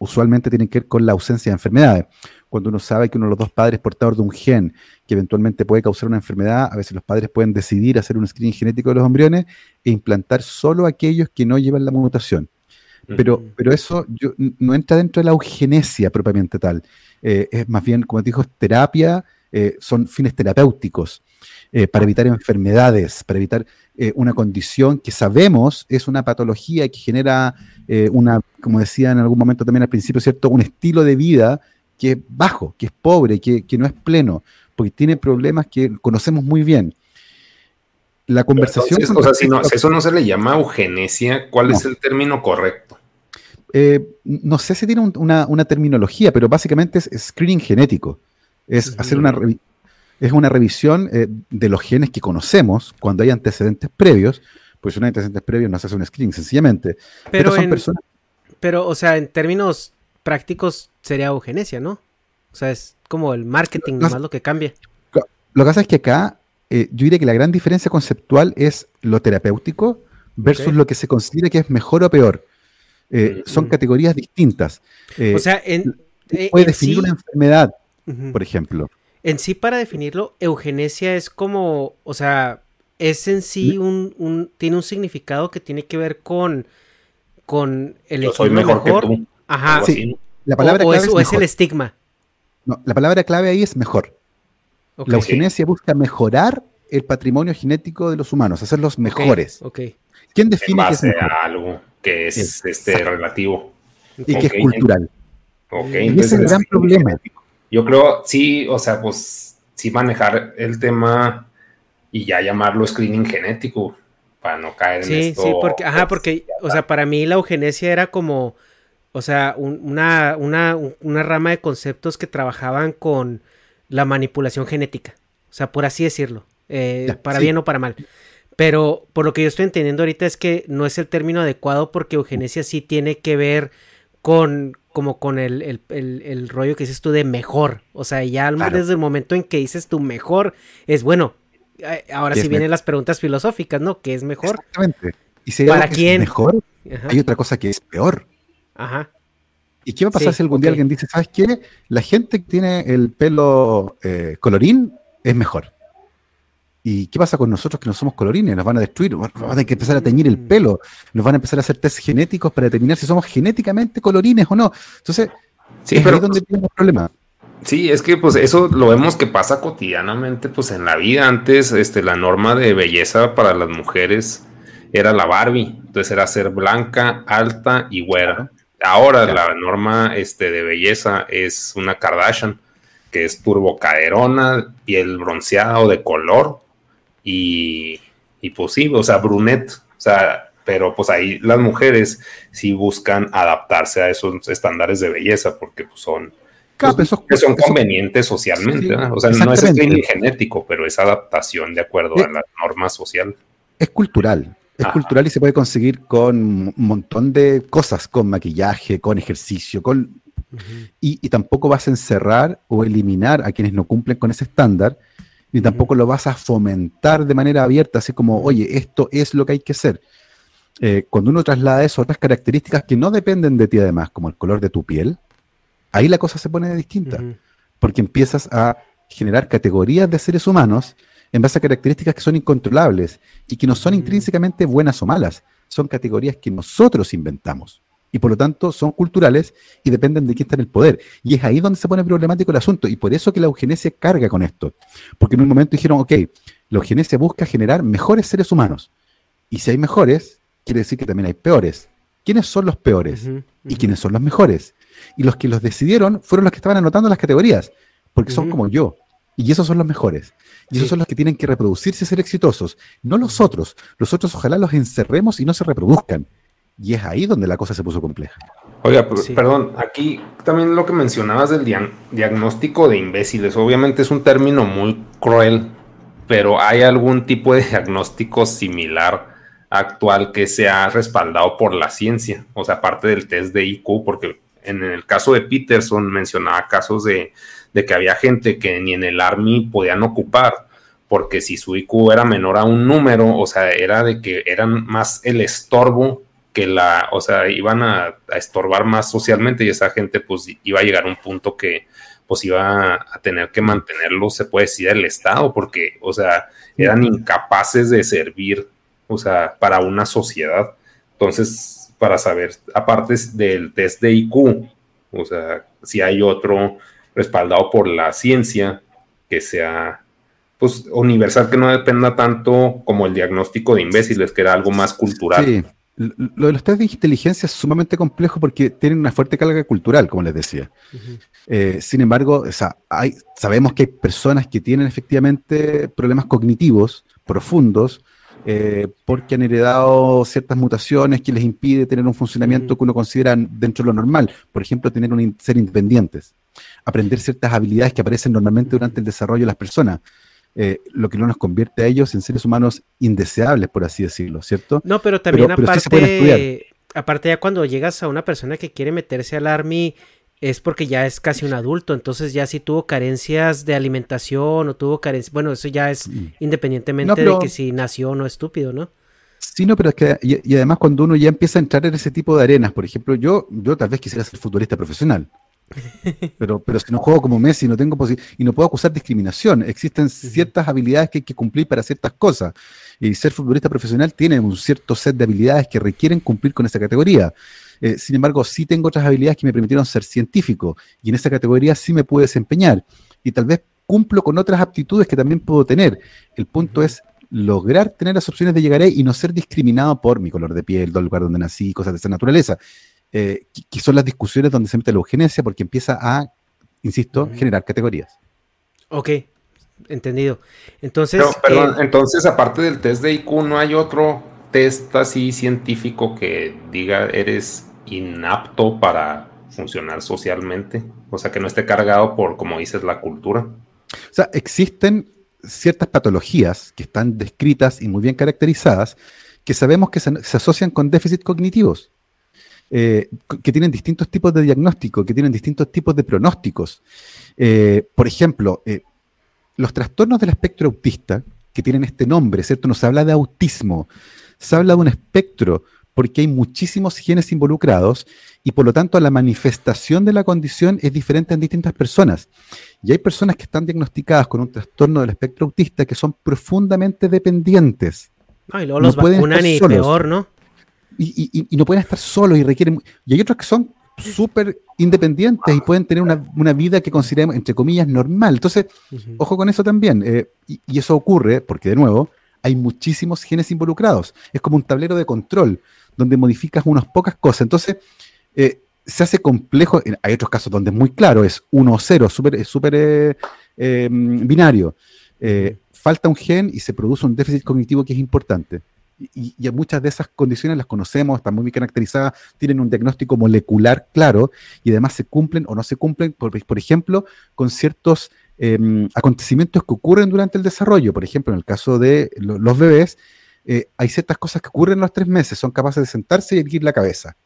usualmente tienen que ver con la ausencia de enfermedades. Cuando uno sabe que uno de los dos padres es portador de un gen que eventualmente puede causar una enfermedad, a veces los padres pueden decidir hacer un screening genético de los embriones e implantar solo aquellos que no llevan la mutación. Pero, pero eso no entra dentro de la eugenesia propiamente tal. Eh, es más bien, como te dijo, es terapia, eh, son fines terapéuticos eh, para evitar enfermedades, para evitar una condición que sabemos es una patología que genera una, como decía en algún momento también al principio, ¿cierto? Un estilo de vida que es bajo, que es pobre, que, no es pleno, porque tiene problemas que conocemos muy bien la conversación. o sea, si, no, eso no se le llama eugenesia, ¿cuál es el término correcto? Eh, no sé si tiene una, terminología, pero básicamente es screening genético. Es hacer una, es una revisión eh, de los genes que conocemos cuando hay antecedentes previos. Pues si no hay antecedentes previos, no se hace un screening, sencillamente. Pero, son personas. Pero, o sea, en términos prácticos sería eugenesia, ¿no? O sea, es como el marketing, más lo que cambia. Lo que pasa es que acá, eh, yo diría que la gran diferencia conceptual es lo terapéutico versus lo que se considera que es mejor o peor. Eh, son categorías distintas. O sea, en, puede definir una enfermedad, por ejemplo. En sí, para definirlo, eugenesia es como, o sea, es en sí un, tiene un significado que tiene que ver con, con el Yo soy mejor, Que tú. Ajá. Sí. La palabra o, clave es, el estigma. No, la palabra clave ahí es mejor. la eugenesia busca mejorar el patrimonio genético de los humanos, hacerlos mejores. Okay. ¿Quién define que es algo? que es este relativo. Y que es cultural. Y ese es el gran problema. Yo creo, sí, o sea, pues sí manejar el tema y ya llamarlo screening genético para no caer en esto. Sí, porque, ajá, porque, o sea, para mí la eugenesia era como, o sea, una, una, una rama de conceptos que trabajaban con la manipulación genética, o sea, por así decirlo, eh, para bien o para mal. Pero por lo que yo estoy entendiendo ahorita es que no es el término adecuado porque eugenesia sí tiene que ver con como con el, rollo que dices tú de mejor. O sea, ya desde el momento en que dices tú mejor, es bueno. Ahora sí vienen las preguntas filosóficas, ¿no? ¿Qué es mejor? Exactamente. Y si ¿Para quién? Es mejor, hay otra cosa que es peor. Ajá. ¿Y qué va a pasar si algún día alguien dice, ¿sabes qué? La gente que tiene el pelo eh, colorín es mejor. ¿Y qué pasa con nosotros que no somos colorines? Nos van a destruir, vamos a tener que empezar a teñir el mm. pelo, nos van a empezar a hacer test genéticos para determinar si somos genéticamente colorines o no. Entonces, sí, es pero, ahí donde tenemos problema. Sí, es que pues eso lo vemos que pasa cotidianamente pues en la vida. Antes este, la norma de belleza para las mujeres era la Barbie, entonces era ser blanca, alta y güera. Ahora la norma este, de belleza es una Kardashian, que es turbocaderona, piel bronceada o de color, y, y pues sí, o sea, brunette, o sea, pero pues ahí las mujeres sí buscan adaptarse a esos estándares de belleza porque pues, son, pues, que son convenientes socialmente. o sea, no es screening genético, pero es adaptación de acuerdo a la norma social. Es cultural. Es cultural y se puede conseguir con un montón de cosas, con maquillaje, con ejercicio, con y, tampoco vas a encerrar o eliminar a quienes no cumplen con ese estándar, ni tampoco lo vas a fomentar de manera abierta, así como, oye, esto es lo que hay que hacer. Eh, cuando uno traslada eso a otras características que no dependen de ti además, como el color de tu piel, ahí la cosa se pone distinta, porque empiezas a generar categorías de seres humanos en base a características que son incontrolables y que no son intrínsecamente buenas o malas, son categorías que nosotros inventamos y por lo tanto son culturales y dependen de quién está en el poder. Y es ahí donde se pone problemático el asunto y por eso que la eugenesia carga con esto. Porque en un momento dijeron, ok, la eugenesia busca generar mejores seres humanos. Y si hay mejores, quiere decir que también hay peores. ¿Quiénes son los peores? ¿Y quiénes son los mejores? Y los que los decidieron fueron los que estaban anotando las categorías, porque son como yo. Y esos son los mejores. Y esos son los que tienen que reproducirse y ser exitosos. No los otros. Los otros ojalá los encerremos y no se reproduzcan. Y es ahí donde la cosa se puso compleja. Oiga, perdón, aquí también lo que mencionabas del diagnóstico de imbéciles, obviamente es un término muy cruel, pero ¿hay algún tipo de diagnóstico similar actual que sea respaldado por la ciencia? O sea, aparte del test de IQ, porque en el caso de Peterson mencionaba casos de, de que había gente que ni en el Army podían ocupar, porque si su IQ era menor a un número, o sea, era de que eran más el estorbo que la, o sea, iban a, estorbar más socialmente y esa gente pues iba a llegar a un punto que pues iba a tener que mantenerlo, se puede decir, el Estado, porque, o sea, eran incapaces de servir, o sea, para una sociedad. Entonces, para saber, aparte del test de IQ, o sea, si hay otro respaldado por la ciencia que sea pues universal que no dependa tanto como el diagnóstico de imbéciles, que era algo más cultural. Sí. Lo de los test de inteligencia es sumamente complejo porque tienen una fuerte carga cultural, como les decía. Eh, sin embargo, hay, sabemos que hay personas que tienen efectivamente problemas cognitivos profundos eh, porque han heredado ciertas mutaciones que les impide tener un funcionamiento que uno considera dentro de lo normal. Por ejemplo, tener un, ser independientes, aprender ciertas habilidades que aparecen normalmente durante el desarrollo de las personas. Eh, lo que no nos convierte a ellos en seres humanos indeseables, por así decirlo, ¿cierto? No, pero también aparte, aparte ya cuando llegas a una persona que quiere meterse al army es porque ya es casi un adulto, entonces ya si tuvo carencias de alimentación o tuvo carencias, bueno, eso ya es independientemente de que si nació o no estúpido, ¿no? Sí, no, pero es que, y, además cuando uno ya empieza a entrar en ese tipo de arenas, por ejemplo, yo, yo tal vez quisiera ser futbolista profesional, pero, pero si no juego como Messi no tengo y no puedo acusar discriminación. Existen ciertas habilidades que hay que cumplir para ciertas cosas. Y ser futbolista profesional tiene un cierto set de habilidades que requieren cumplir con esa categoría. Eh, sin embargo, sí tengo otras habilidades que me permitieron ser científico y en esa categoría sí me puedo desempeñar. Y tal vez cumplo con otras aptitudes que también puedo tener. El punto es lograr tener las opciones de llegar ahí y no ser discriminado por mi color de piel, el lugar donde nací, cosas de esa naturaleza. Eh, que, son las discusiones donde se mete la eugenesia porque empieza a, insisto, generar categorías. Ok, entendido. Entonces. perdón, eh, entonces, aparte del test de IQ, ¿no hay otro test así científico que diga eres inapto para funcionar socialmente? O sea, que no esté cargado por, como dices, la cultura. O sea, existen ciertas patologías que están descritas y muy bien caracterizadas que sabemos que se asocian con déficits cognitivos. Eh, que tienen distintos tipos de diagnóstico, que tienen distintos tipos de pronósticos. Eh, por ejemplo, eh, los trastornos del espectro autista, que tienen este nombre, ¿cierto? Nos habla de autismo, se habla de un espectro porque hay muchísimos genes involucrados y por lo tanto la manifestación de la condición es diferente en distintas personas. Y hay personas que están diagnosticadas con un trastorno del espectro autista que son profundamente dependientes. y luego los vacunan y peor, ¿no? Y, no pueden estar solos y requieren... Y hay otros que son súper independientes y pueden tener una, vida que consideremos, entre comillas, normal. Entonces, ojo con eso también. Eh, y, eso ocurre porque, de nuevo, hay muchísimos genes involucrados. Es como un tablero de control donde modificas unas pocas cosas. Entonces, eh, se hace complejo. Hay otros casos donde es muy claro, es 1 o 0, es súper eh, binario. falta un gen y se produce un déficit cognitivo que es importante. Y, muchas de esas condiciones las conocemos, están muy bien caracterizadas, tienen un diagnóstico molecular claro y además se cumplen o no se cumplen, por, por ejemplo, con ciertos em, acontecimientos que ocurren durante el desarrollo. Por ejemplo, en el caso de los bebés, eh, hay ciertas cosas que ocurren en los tres meses, son capaces de sentarse y erguir la cabeza.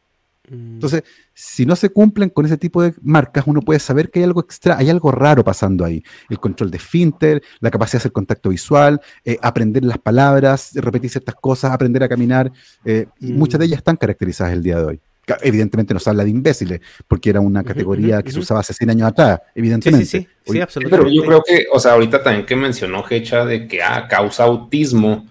Mm. Entonces, si no se cumplen con ese tipo de marcas, uno puede saber que hay algo extra, hay algo raro pasando ahí. El control de finter, la capacidad de hacer contacto visual, eh, aprender las palabras, repetir ciertas cosas, aprender a caminar. Eh, y muchas de mm. ellas están caracterizadas el día de hoy. Evidentemente nos habla de imbéciles, porque era una categoría que se usaba hace 100 años atrás, evidentemente. Sí, sí, sí, absolutamente. Pero yo creo que, o sea, ahorita también que mencionó Hecha de que ah, causa autismo,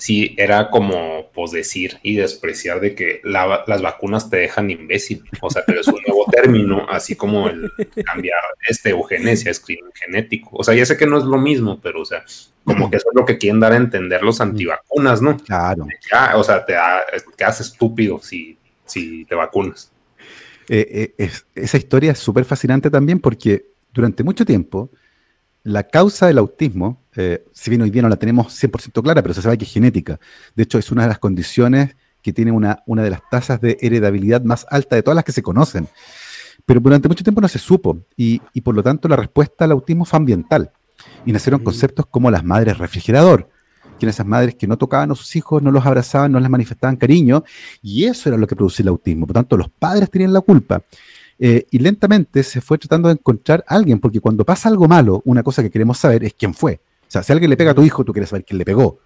sí era como pues decir y despreciar de que las vacunas te dejan imbécil. O sea, pero es un nuevo término, así como el cambiar este eugenesia, screening genético. O sea, ya sé que no es lo mismo, pero o sea, como que eso es lo que quieren dar a entender los antivacunas, ¿no? Claro. o sea, te, te hace estúpido si, si te vacunas. Eh, eh, esa historia es súper fascinante también porque durante mucho tiempo la causa del autismo, eh, si bien hoy día no la tenemos 100% clara, pero se sabe que es genética. De hecho, es una de las condiciones que tiene una, una de las tasas de heredabilidad más alta de todas las que se conocen. Pero durante mucho tiempo no se supo y, por lo tanto la respuesta al autismo fue ambiental. Y nacieron mm. conceptos como las madres refrigerador, que eran esas madres que no tocaban a sus hijos, no los abrazaban, no les manifestaban cariño, y eso era lo que producía el autismo. Por lo tanto, los padres tenían la culpa. Eh, y lentamente se fue tratando de encontrar a alguien, porque cuando pasa algo malo, una cosa que queremos saber es quién fue. O sea, si alguien le pega a tu hijo, tú quieres saber quién le pegó.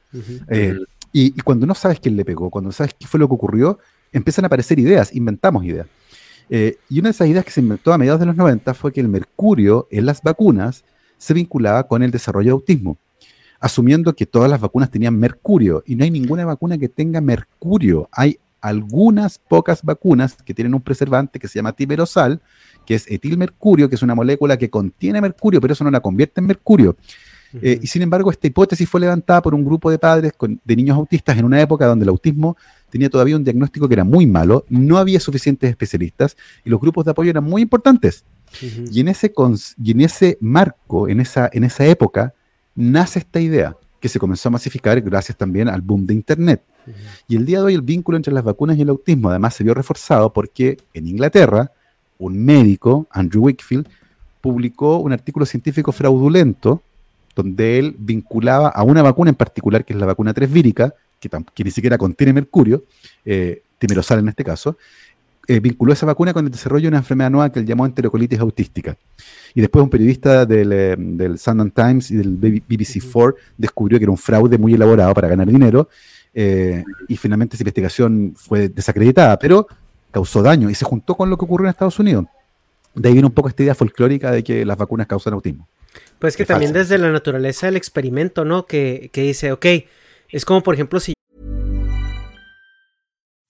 Eh, y, cuando no sabes quién le pegó, cuando no sabes qué fue lo que ocurrió, empiezan a aparecer ideas, inventamos ideas. Eh, y una de esas ideas que se inventó a mediados de los 90 fue que el mercurio en las vacunas se vinculaba con el desarrollo de autismo, asumiendo que todas las vacunas tenían mercurio, y no hay ninguna vacuna que tenga mercurio. Hay algunas pocas vacunas que tienen un preservante que se llama timerosal, que es etilmercurio, que es una molécula que contiene mercurio, pero eso no la convierte en mercurio. Eh, y sin embargo, esta hipótesis fue levantada por un grupo de padres de niños autistas en una época donde el autismo tenía todavía un diagnóstico que era muy malo, no había suficientes especialistas y los grupos de apoyo eran muy importantes. y, en ese y en ese marco, en esa, en esa época, nace esta idea que se comenzó a masificar gracias también al boom de Internet. Y el día de hoy el vínculo entre las vacunas y el autismo además se vio reforzado porque en Inglaterra un médico, Andrew Wickfield, publicó un artículo científico fraudulento donde él vinculaba a una vacuna en particular, que es la vacuna 3 vírica, que, ni siquiera contiene mercurio, eh, timerosal en este caso, eh, vinculó esa vacuna con el desarrollo de una enfermedad nueva que él llamó enterocolitis autística. Y después un periodista del, eh, del Sunday Times y del BBC4 descubrió que era un fraude muy elaborado para ganar dinero eh, y finalmente esa investigación fue desacreditada, pero causó daño y se juntó con lo que ocurrió en Estados Unidos. De ahí viene un poco esta idea folclórica de que las vacunas causan autismo. Pues que también desde la naturaleza del experimento, ¿no? Que, que dice, ok, es como por ejemplo si...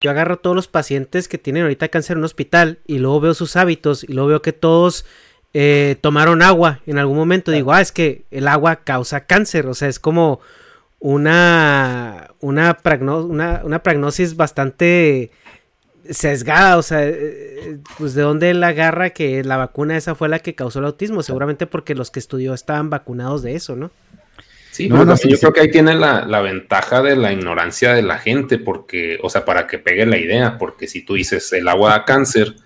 Yo agarro todos los pacientes que tienen ahorita cáncer en un hospital y luego veo sus hábitos y luego veo que todos eh, tomaron agua en algún momento. Digo, ah, es que el agua causa cáncer. O sea, es como una, una, una, una prognosis bastante sesgada, o sea, eh, pues de dónde él agarra que la vacuna esa fue la que causó el autismo, seguramente porque los que estudió estaban vacunados de eso, ¿no? Sí, no, no, yo creo que ahí tiene la, la, ventaja de la ignorancia de la gente, porque, o sea, para que pegue la idea, porque si tú dices el agua da cáncer,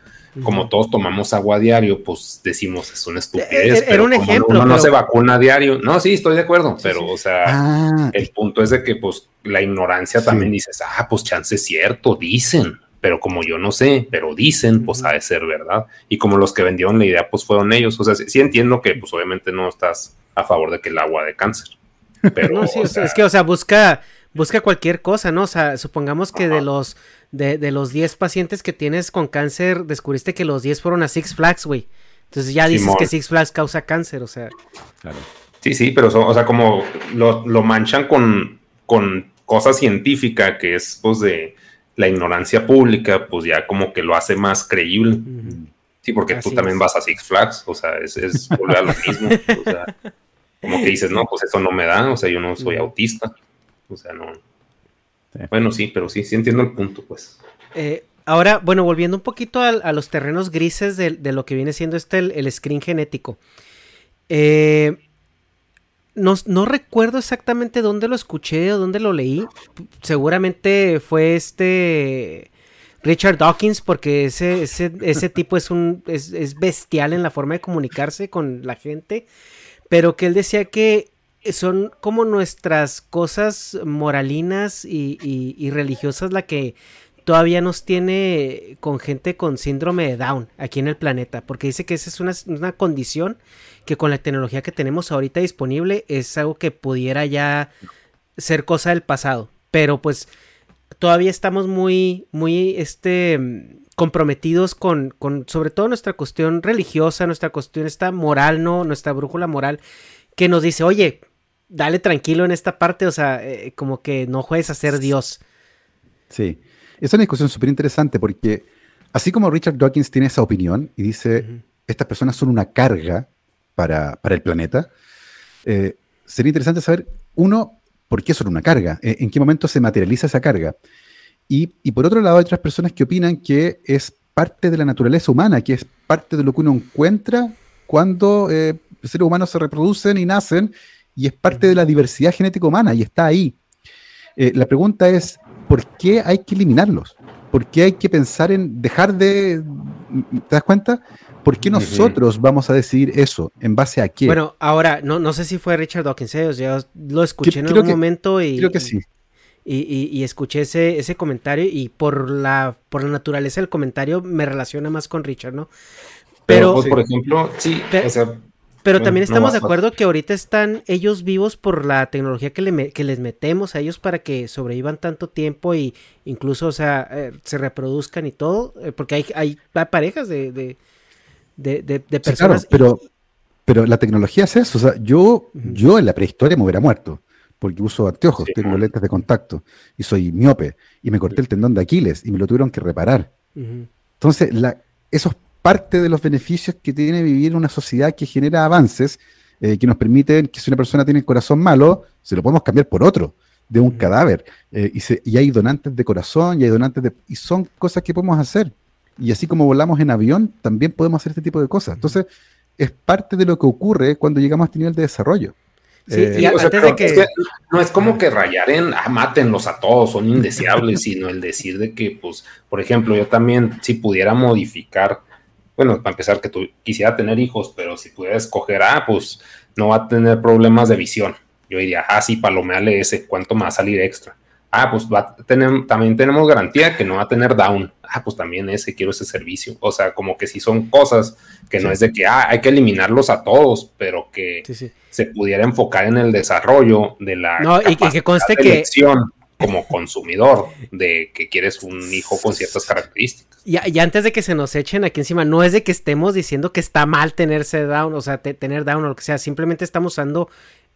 como todos tomamos agua a diario, pues decimos es una eh, estupidez. Era, un ejemplo. Uno no se vacuna a diario. No, sí, estoy de acuerdo, pero, o sea, ah, el punto es de que, pues, la ignorancia también dices, ah, pues chance es cierto, dicen pero como yo no sé, pero dicen, pues ha de ser verdad. Y como los que vendieron la idea, pues fueron ellos. O sea, sí, entiendo que, pues obviamente no estás a favor de que el agua de cáncer. Pero, no, sí, es que, o sea, busca, busca cualquier cosa, ¿no? O sea, supongamos que de los, de, de los 10 pacientes que tienes con cáncer, descubriste que los 10 fueron a Six Flags, güey. Entonces ya dices que Six Flags causa cáncer, o sea. Claro. Sí, sí, pero, o sea, como lo, lo manchan con, con cosa científica que es, pues, de la ignorancia pública, pues ya como que lo hace más creíble. Sí, porque tú también vas a Six Flags, o sea, es, es volver a lo mismo. o sea, como que dices, no, pues eso no me da, o sea, yo no soy autista. O sea, no. Bueno, sí, pero sí, sí entiendo el punto, pues. Eh, ahora, bueno, volviendo un poquito a, los terrenos grises de, lo que viene siendo este, el, el screen genético. Eh, no, recuerdo exactamente dónde lo escuché o dónde lo leí. Seguramente fue este Richard Dawkins, porque ese, ese, tipo es, un, es, bestial en la forma de comunicarse con la gente. Pero que él decía que son como nuestras cosas moralinas y, religiosas la que todavía nos tiene con gente con síndrome de Down aquí en el planeta. Porque dice que esa es una, una condición que con la tecnología que tenemos ahorita disponible es algo que pudiera ya ser cosa del pasado. Pero pues todavía estamos muy, muy, este, comprometidos con, con, sobre todo nuestra cuestión religiosa, nuestra cuestión esta moral, ¿no? Nuestra brújula moral, que nos dice, oye, dale tranquilo en esta parte, o sea, eh, como que no juegues a ser Dios. Sí, es una discusión súper interesante porque así como Richard Dawkins tiene esa opinión y dice, estas personas son una carga para, el planeta. Eh, sería interesante saber, uno, por qué son una carga, eh, en qué momento se materializa esa carga. Y, por otro lado, hay otras personas que opinan que es parte de la naturaleza humana, que es parte de lo que uno encuentra cuando eh, seres humanos se reproducen y nacen, y es parte de la diversidad genética humana, y está ahí. la pregunta es, ¿por qué hay que eliminarlos? ¿Por qué hay que pensar en dejar de... ¿Te das cuenta? ¿Por qué nosotros vamos a decidir eso? ¿En base a qué? Bueno, ahora, no, no sé si fue Richard Dawkins, ¿eh? yo lo escuché en algún momento y... Creo que sí. Y, escuché ese, ese comentario y por la, por la naturaleza del comentario me relaciona más con Richard, ¿no? Pero, pues, por ejemplo, sí, pero también estamos de acuerdo que ahorita están ellos vivos por la tecnología que, les metemos a ellos para que sobrevivan tanto tiempo y incluso, o sea, eh, se reproduzcan y todo, eh, porque hay, hay, parejas de, de, personas. pero, pero la tecnología es eso. O sea, yo, yo en la prehistoria me hubiera muerto porque uso anteojos, tengo lentes de contacto y soy miope y me corté el tendón de Aquiles y me lo tuvieron que reparar. Entonces, la, eso es parte de los beneficios que tiene vivir en una sociedad que genera avances eh, que nos permiten que si una persona tiene el corazón malo, se lo podemos cambiar por otro de un cadáver. Eh, y, y, hay donantes de corazón y hay donantes de... Y son cosas que podemos hacer. Y así como volamos en avión, también podemos hacer este tipo de cosas. Entonces, es parte de lo que ocurre cuando llegamos a este nivel de desarrollo. Sí, eh, antes de que... no es como que rayar en, ah, mátenlos a todos, son indeseables, sino el decir de que, pues, por ejemplo, yo también, si pudiera modificar, bueno, para empezar, que tú quisiera tener hijos, pero si pudiera escoger, ah, pues, no va a tener problemas de visión. Yo diría, ah, sí, palomeale ese, ¿cuánto me va a salir extra? Ah, pues va a tener, también tenemos garantía que no va a tener down. Ah, pues también ese, quiero ese servicio. O sea, como que si son cosas que no es de que ah, hay que eliminarlos a todos, pero que se pudiera enfocar en el desarrollo de la no, y que, conste que como consumidor de que quieres un hijo con ciertas características. Y, y, antes de que se nos echen aquí encima, no es de que estemos diciendo que está mal tenerse down, o sea, tener down o lo que sea, simplemente estamos usando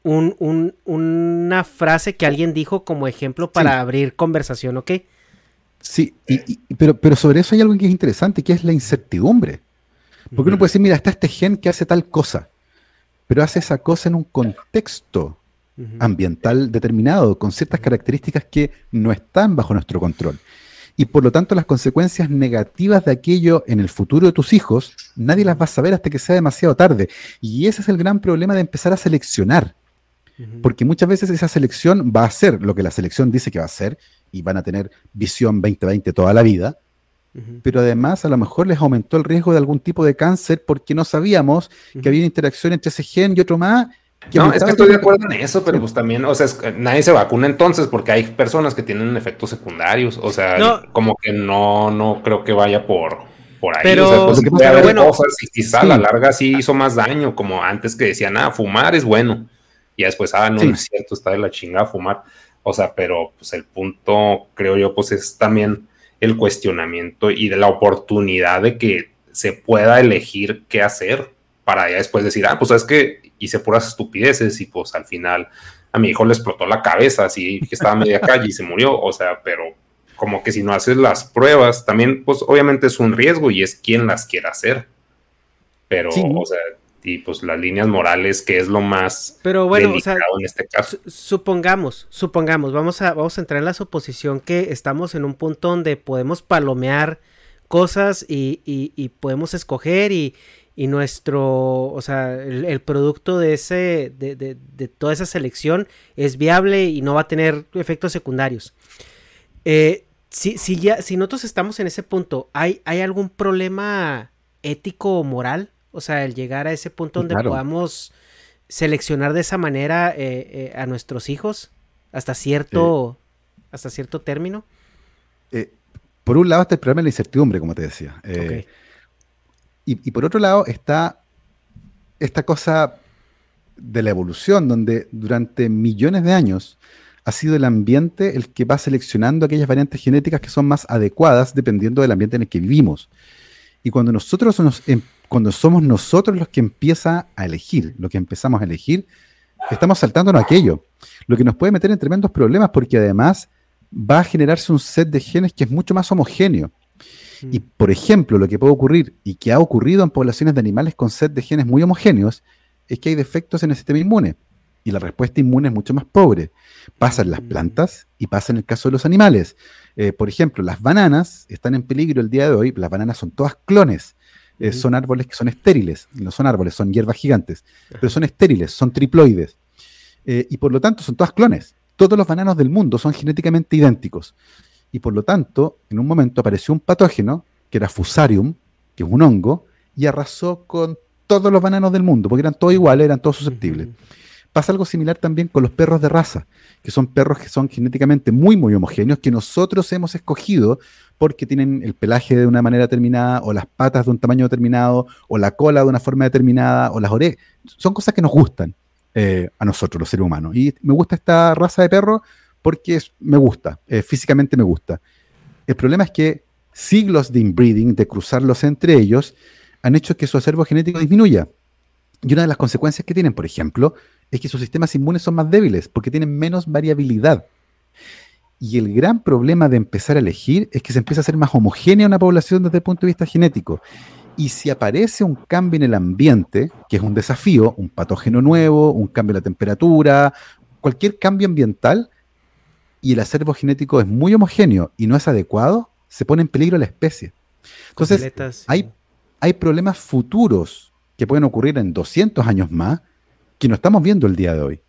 un, una frase que alguien dijo como ejemplo para abrir conversación, ¿ok? Sí, y, pero, pero sobre eso hay algo que es interesante, que es la incertidumbre. Porque uno puede decir, mira, está este gen que hace tal cosa, pero hace esa cosa en un contexto ambiental determinado, con ciertas características que no están bajo nuestro control. Y por lo tanto las consecuencias negativas de aquello en el futuro de tus hijos, nadie las va a saber hasta que sea demasiado tarde. Y ese es el gran problema de empezar a seleccionar. Porque muchas veces esa selección va a ser lo que la selección dice que va a ser, y van a tener visión 2020 toda la vida, pero además a lo mejor les aumentó el riesgo de algún tipo de cáncer porque no sabíamos que había una interacción entre ese gen y otro más. no, es que estoy de acuerdo en eso, pero pues también, o sea, nadie se vacuna entonces porque hay personas que tienen efectos secundarios, o sea, como que no, no creo que vaya por, por ahí. Pero, o sea, pues, bueno, cosas y quizá a la larga sí hizo más daño, como antes que decían, ah, fumar es bueno, y después, ah, no, no es cierto, está de la chingada fumar, o sea, pero pues el punto, creo yo, pues es también el cuestionamiento y de la oportunidad de que se pueda elegir qué hacer para ya después decir, ah, pues es que hice puras estupideces y pues al final a mi hijo le explotó la cabeza, así que estaba a media calle y se murió, o sea, pero como que si no haces las pruebas, también pues obviamente es un riesgo y es quien las quiera hacer, pero, o sea, y pues las líneas morales, que es lo más Pero bueno, o sea, en este caso. Supongamos, supongamos, vamos a, vamos a entrar en la suposición que estamos en un punto donde podemos palomear cosas y, y, podemos escoger y, y, nuestro, o sea, el, producto de ese, de, de, de, toda esa selección es viable y no va a tener efectos secundarios. Eh, si, si, ya, si nosotros estamos en ese punto, ¿hay, ¿hay algún problema ético o moral o sea, el llegar a ese punto donde podamos seleccionar de esa manera eh, eh, a nuestros hijos hasta cierto, hasta cierto término. Eh, por un lado está el problema de la incertidumbre, como te decía. Y, por otro lado está esta cosa de la evolución, donde durante millones de años ha sido el ambiente el que va seleccionando aquellas variantes genéticas que son más adecuadas dependiendo del ambiente en el que vivimos. Y cuando nosotros nos em, cuando somos nosotros los que empieza a elegir, lo que empezamos a elegir, estamos saltándonos aquello, lo que nos puede meter en tremendos problemas porque además va a generarse un set de genes que es mucho más homogéneo. Y mm. por ejemplo, lo que puede ocurrir y que ha ocurrido en poblaciones de animales con set de genes muy homogéneos es que hay defectos en el sistema inmune y la respuesta inmune es mucho más pobre. Pasa en las mm. plantas y pasa en el caso de los animales. Eh, por ejemplo, las bananas están en peligro el día de hoy, las bananas son todas clones. Eh, son árboles que son estériles, no son árboles, son hierbas gigantes, pero son estériles, son triploides. Eh, y por lo tanto son todas clones. Todos los bananos del mundo son genéticamente idénticos. Y por lo tanto, en un momento apareció un patógeno, que era Fusarium, que es un hongo, y arrasó con todos los bananos del mundo, porque eran todos iguales, eran todos susceptibles. Pasa algo similar también con los perros de raza, que son perros que son genéticamente muy, muy homogéneos, que nosotros hemos escogido porque tienen el pelaje de una manera determinada, o las patas de un tamaño determinado, o la cola de una forma determinada, o las orejas. Son cosas que nos gustan eh, a nosotros, los seres humanos. Y me gusta esta raza de perro porque me gusta, eh, físicamente me gusta. El problema es que siglos de inbreeding, de cruzarlos entre ellos, han hecho que su acervo genético disminuya. Y una de las consecuencias que tienen, por ejemplo, es que sus sistemas inmunes son más débiles porque tienen menos variabilidad. Y el gran problema de empezar a elegir es que se empieza a hacer más homogénea una población desde el punto de vista genético. Y si aparece un cambio en el ambiente, que es un desafío, un patógeno nuevo, un cambio en la temperatura, cualquier cambio ambiental, y el acervo genético es muy homogéneo y no es adecuado, se pone en peligro la especie. Entonces, hay, hay problemas futuros que pueden ocurrir en 200 años más que no estamos viendo el día de hoy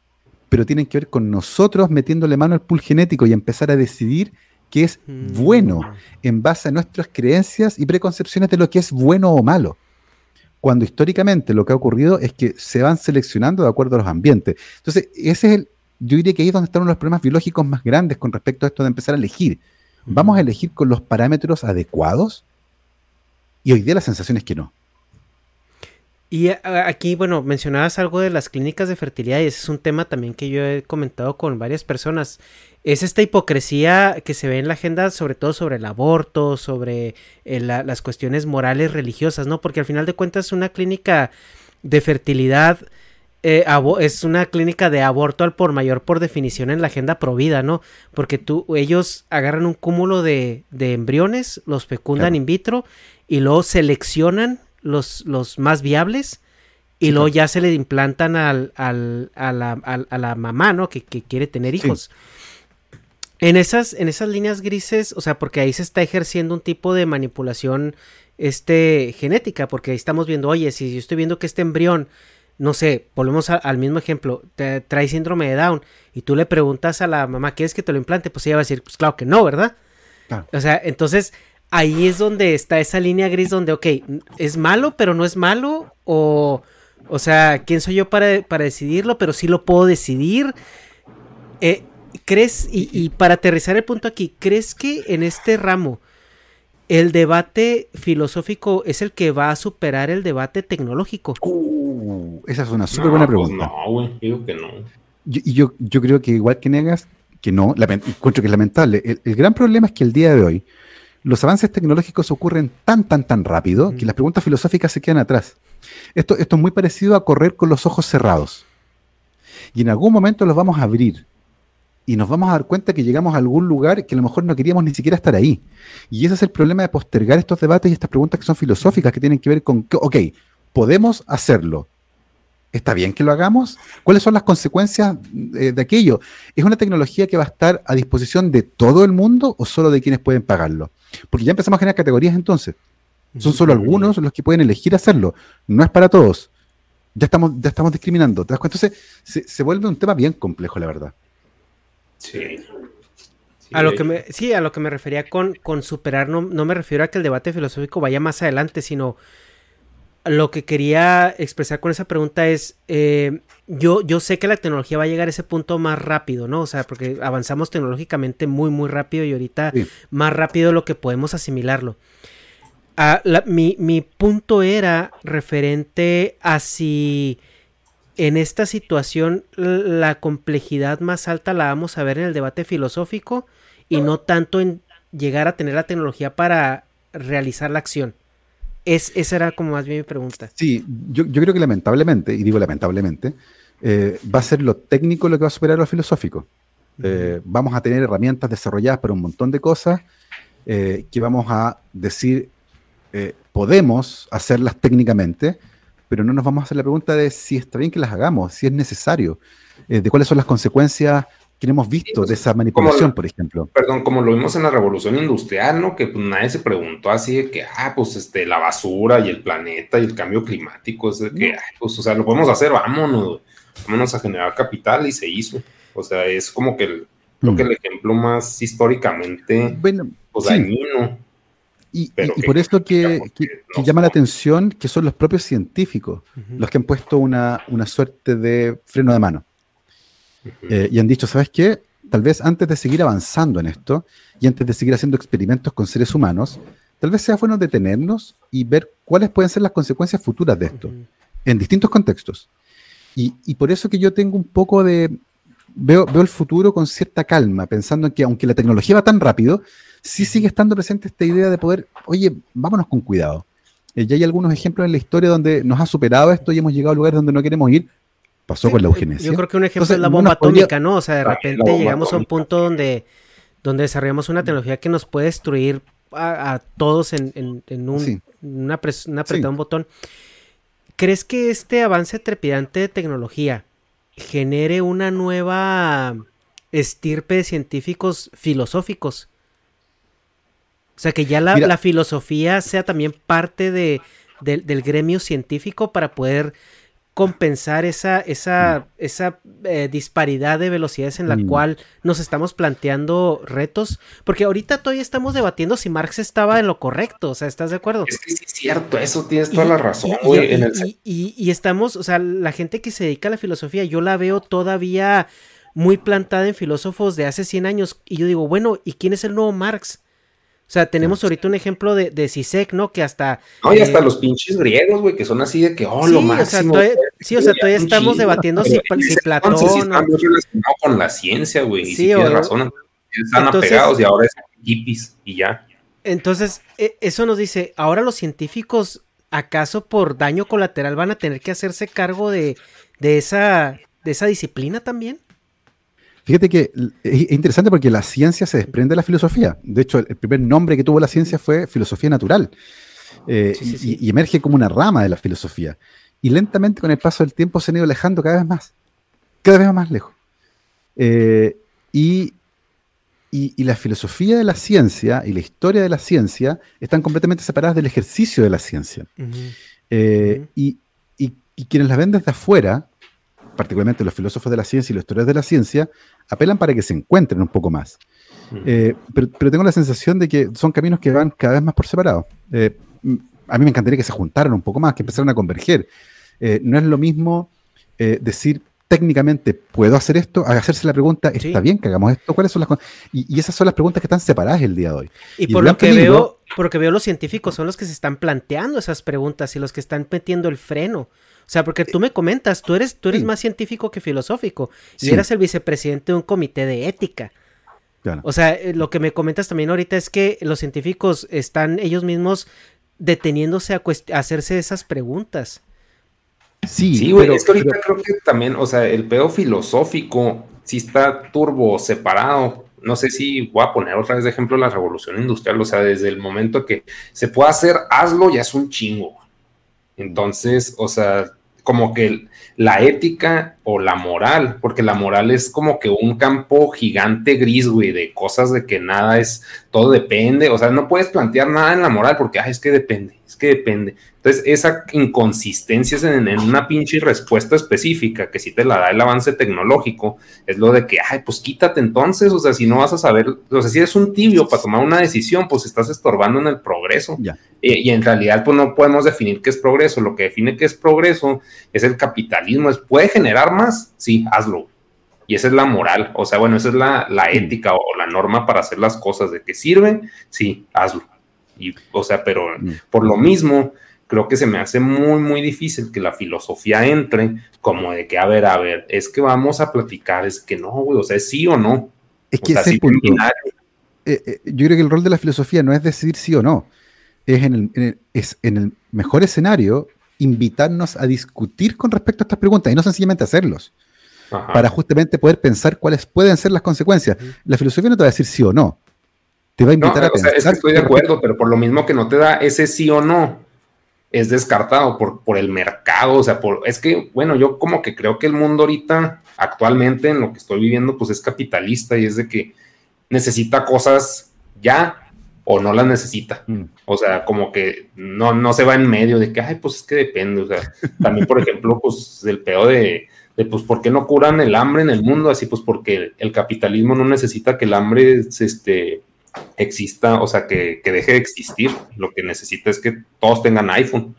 pero tienen que ver con nosotros metiéndole mano al pool genético y empezar a decidir qué es bueno mm. en base a nuestras creencias y preconcepciones de lo que es bueno o malo. Cuando históricamente lo que ha ocurrido es que se van seleccionando de acuerdo a los ambientes. Entonces, ese es el, yo diría que ahí es donde están uno de los problemas biológicos más grandes con respecto a esto de empezar a elegir. ¿Vamos a elegir con los parámetros adecuados? Y hoy día la sensación es que no. Y aquí, bueno, mencionabas algo de las clínicas de fertilidad y ese es un tema también que yo he comentado con varias personas. Es esta hipocresía que se ve en la agenda, sobre todo sobre el aborto, sobre eh, las cuestiones morales religiosas, ¿no? Porque al final de cuentas una clínica de fertilidad eh, es una clínica de aborto al por mayor por definición en la agenda provida, ¿no? Porque tú, ellos agarran un cúmulo de, embriones, los fecundan in vitro y luego seleccionan los, los más viables y luego ya se le implantan al, al, a, la, a, la, mamá, ¿no? Que, que quiere tener hijos. En esas, en esas líneas grises, o sea, porque ahí se está ejerciendo un tipo de manipulación este, genética, porque ahí estamos viendo, oye, si yo estoy viendo que este embrión, no sé, volvemos al mismo ejemplo, te, trae síndrome de Down, y tú le preguntas a la mamá, ¿quieres que te lo implante? Pues ella va a decir, pues claro que no, ¿verdad? O sea, entonces ahí es donde está esa línea gris donde, ok, es malo, pero no es malo, o, o sea, ¿quién soy yo para, para decidirlo? Pero sí lo puedo decidir. Eh, ¿Crees, y, para aterrizar el punto aquí, ¿crees que en este ramo el debate filosófico es el que va a superar el debate tecnológico? Uh, esa es una súper buena pues pregunta. no, güey, digo que no. Y yo, yo, creo que igual que negas, que no, encuentro que es lamentable. El, gran problema es que el día de hoy los avances tecnológicos ocurren tan, tan, tan rápido que las preguntas filosóficas se quedan atrás. Esto, esto es muy parecido a correr con los ojos cerrados. Y en algún momento los vamos a abrir y nos vamos a dar cuenta que llegamos a algún lugar que a lo mejor no queríamos ni siquiera estar ahí. Y ese es el problema de postergar estos debates y estas preguntas que son filosóficas, que tienen que ver con, ok, podemos hacerlo. ¿Está bien que lo hagamos? ¿Cuáles son las consecuencias de, de aquello? ¿Es una tecnología que va a estar a disposición de todo el mundo o solo de quienes pueden pagarlo? Porque ya empezamos a generar categorías entonces. Son solo algunos los que pueden elegir hacerlo. No es para todos. Ya estamos, ya estamos discriminando. Entonces se, se vuelve un tema bien complejo, la verdad. Sí. a lo que me, sí, a lo que me refería con, con superar, no, no, me refiero a que el debate filosófico vaya más adelante, sino lo que quería expresar con esa pregunta es, eh, yo, yo sé que la tecnología va a llegar a ese punto más rápido, ¿no? O sea, porque avanzamos tecnológicamente muy, muy rápido y ahorita más rápido lo que podemos asimilarlo. Ah, mi, mi punto era referente a si en esta situación la complejidad más alta la vamos a ver en el debate filosófico y no tanto en llegar a tener la tecnología para realizar la acción. Es, esa era como más bien mi pregunta. Sí, yo, creo que lamentablemente, y digo lamentablemente, eh, va a ser lo técnico lo que va a superar lo filosófico. Eh, vamos a tener herramientas desarrolladas para un montón de cosas eh, que vamos a decir, podemos hacerlas técnicamente, pero no nos vamos a hacer la pregunta de si está bien que las hagamos, si es necesario, de cuáles son las consecuencias que hemos visto de pues, esa manipulación, por ejemplo. Perdón, como lo vimos en la revolución industrial, ¿no? Que pues, nadie se preguntó así de que, ah, pues este, la basura y el planeta y el cambio climático, es de que, pues, o sea, lo podemos hacer, vámonos, vámonos a generar capital y se hizo. O sea, es como que el, creo que mm. el ejemplo más históricamente bueno, pues, dañino. Y, por eso que, llama la atención que son los propios científicos los que han puesto una, suerte de freno de mano. Eh, y han dicho, ¿sabes qué? Tal vez antes de seguir avanzando en esto y antes de seguir haciendo experimentos con seres humanos, tal vez sea bueno detenernos y ver cuáles pueden ser las consecuencias futuras de esto, en distintos contextos. Y, por eso que yo tengo un poco de... Veo, veo el futuro con cierta calma, pensando en que aunque la tecnología va tan rápido, sí sigue estando presente esta idea de poder, oye, vámonos con cuidado. Eh, ya hay algunos ejemplos en la historia donde nos ha superado esto y hemos llegado a lugares donde no queremos ir. Pasó con la eugenesia. Yo creo que un ejemplo es la bomba atómica, ¿no? O sea, de repente llegamos a un punto donde, donde desarrollamos una tecnología que nos puede destruir a, todos en, un, una, un botón. ¿Crees que este avance trepidante de tecnología genere una nueva estirpe de científicos filosóficos o sea, que ya la, filosofía sea también parte de, del gremio científico para poder compensar esa, esa, mm. esa eh, disparidad de velocidades en la mm. cual nos estamos planteando retos, porque ahorita todavía estamos debatiendo si Marx estaba en lo correcto, o sea, ¿estás de acuerdo? Es que es cierto, eso tienes toda la razón, y, estamos, o sea, la gente que se dedica a la filosofía, yo la veo todavía muy plantada en filósofos de hace 100 años, y yo digo, bueno, ¿y quién es el nuevo Marx? O sea, tenemos ahorita un ejemplo de, de Sisek, ¿no? Que hasta. No, y hasta eh, los pinches griegos, güey, que son así de que, oh, lo máximo. O sea, sí, o sea, todavía estamos debatiendo si, si Platón. Sí, están muy relacionados con la ciencia, güey. Sí, y razón. Están apegados y ahora es hippies y ya. Entonces, e, eso nos dice, ahora los científicos, ¿acaso por daño colateral van a tener que hacerse cargo de, de, esa, de esa disciplina también? Fíjate que es interesante porque la ciencia se desprende de la filosofía. De hecho, el primer nombre que tuvo la ciencia fue filosofía natural. eh, y, emerge como una rama de la filosofía. Y lentamente con el paso del tiempo se han ido alejando cada vez más, cada vez más lejos. Eh, y, la filosofía de la ciencia y la historia de la ciencia están completamente separadas del ejercicio de la ciencia. Eh, y, quienes la ven desde afuera, particularmente los filósofos de la ciencia y los historiadores de la ciencia, apelan para que se encuentren un poco más. pero, tengo la sensación de que son caminos que van cada vez más por separado a mí me encantaría que se juntaran un poco más, que empezaran a converger. Eh, no es lo mismo eh, decir técnicamente, ¿puedo hacer esto? hacerse la pregunta, ¿está bien que hagamos esto? ¿Cuáles son las y, y, esas son las preguntas que están separadas el día de hoy. Y, por, lo que veo, por lo que veo, los científicos son los que se están planteando esas preguntas y los que están metiendo el freno. O sea, porque tú me comentas, tú eres, tú eres más científico que filosófico y eras el vicepresidente de un comité de ética. O sea, eh, lo que me comentas también ahorita es que los científicos están ellos mismos deteniéndose a, hacerse esas preguntas. Sí, sí güey, es que ahorita creo que también, o sea, el pedo filosófico sí está turbo separado. No sé si voy a poner otra vez de ejemplo la revolución industrial, o sea, desde el momento que se puede hacer, hazlo, ya es un chingo. Entonces, o sea, como que la ética o la moral, porque la moral es como que un campo gigante gris, güey, de cosas de que nada es, todo depende, o sea, no puedes plantear nada en la moral porque, es que depende, es que depende. Entonces, esa inconsistencia en, en, una pinche respuesta específica que si te la da el avance tecnológico, es lo de que, ay, pues quítate entonces, o sea, si no vas a saber, o sea, si eres un tibio para tomar una decisión, pues estás estorbando en el progreso. y en realidad, pues no podemos definir qué es progreso. Lo que define qué es progreso es el capitalismo. Es, ¿Puede generar más? Sí, hazlo. Y esa es la moral, o sea, bueno, esa es la, la ética o la norma para hacer las cosas de que sirven, sí, hazlo. Y, o sea, pero mm. por lo mismo, creo que se me hace muy, muy difícil que la filosofía entre como de que, a ver, a ver, es que vamos a platicar, es que no, güey, o sea, es sí o no. Es que es el punto. Eh, eh, yo creo que el rol de la filosofía no es decidir sí o no, es en el, es en el mejor escenario invitarnos a discutir con respecto a estas preguntas y no sencillamente hacerlos. Para justamente poder pensar cuáles pueden ser las consecuencias. La filosofía no te va a decir sí o no. Te va a invitar a pensar. es que estoy de acuerdo, pero por lo mismo que no te da ese sí o no, es descartado por, por el mercado, o sea, por, es que, bueno, yo como que creo que el mundo ahorita, actualmente, en lo que estoy viviendo, pues es capitalista y es de que necesita cosas ya o no las necesita. Mm. O sea, como que no, no se va en medio de que, ay, pues es que depende, o sea, también, por ejemplo, pues el peor de, de, pues, ¿por qué no curan el hambre en el mundo? Así, pues, porque el capitalismo no necesita que el hambre, este, exista, o sea, que, deje de existir. Lo que necesita es que todos tengan iPhone.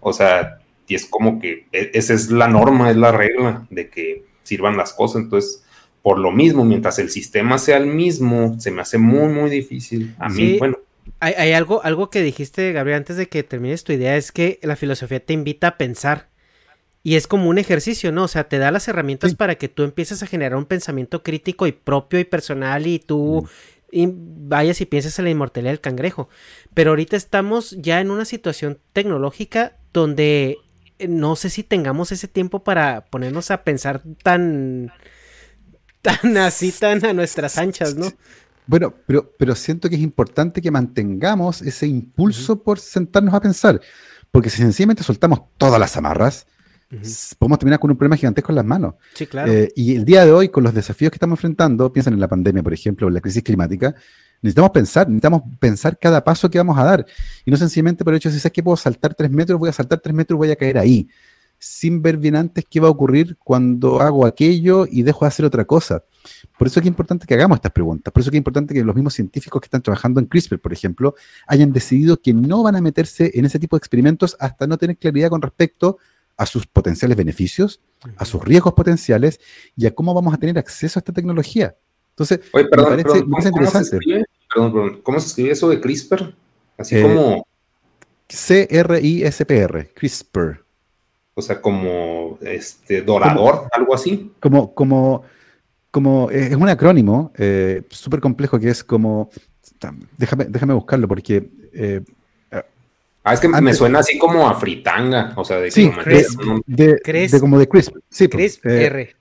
O sea, y es como que e, esa es la norma, es la regla de que sirvan las cosas. Entonces, por lo mismo, mientras el sistema sea el mismo, se me hace muy, muy difícil. A mí, bueno. Hay, algo, algo que dijiste, Gabriel, antes de que termines tu idea, es que la filosofía te invita a pensar. Y es como un ejercicio, ¿no? O sea, te da las herramientas para que tú empieces a generar un pensamiento crítico y propio y personal y tú mm y vayas y pienses en la inmortalidad del cangrejo. Pero ahorita estamos ya en una situación tecnológica donde eh, no sé si tengamos ese tiempo para ponernos a pensar tan, tan así, tan a nuestras anchas, ¿no? Bueno, pero, pero siento que es importante que mantengamos ese impulso por sentarnos a pensar, porque si sencillamente soltamos todas las amarras, podemos terminar con un problema gigantesco en las manos. Sí, claro. Eh, y el día de hoy, con los desafíos que estamos enfrentando, piensen en la pandemia, por ejemplo, en la crisis climática, necesitamos pensar, necesitamos pensar cada paso que vamos a dar. Y no sencillamente por el hecho de si sé que puedo saltar tres metros, voy a saltar tres metros, voy a caer ahí. Sin ver bien antes qué va a ocurrir cuando hago aquello y dejo de hacer otra cosa. Por eso es que es importante que hagamos estas preguntas. Por eso es que es importante que los mismos científicos que están trabajando en CRISPR, por ejemplo, hayan decidido que no van a meterse en ese tipo de experimentos hasta no tener claridad con respecto a a sus potenciales beneficios, a sus riesgos potenciales y a cómo vamos a tener acceso a esta tecnología. Entonces, me parece, interesante. ¿cómo se, escribe eso de CRISPR? Así eh, como... C-R-I-S-P-R, CRISPR. O sea, como este dorador, algo así. Como, como, como, eh, es un acrónimo eh, súper complejo que es como, déjame, déjame buscarlo porque Ah, es que me suena así como a fritanga, o sea, de, sí, de, de, como de crisp. Sí, pues, crisp eh, R.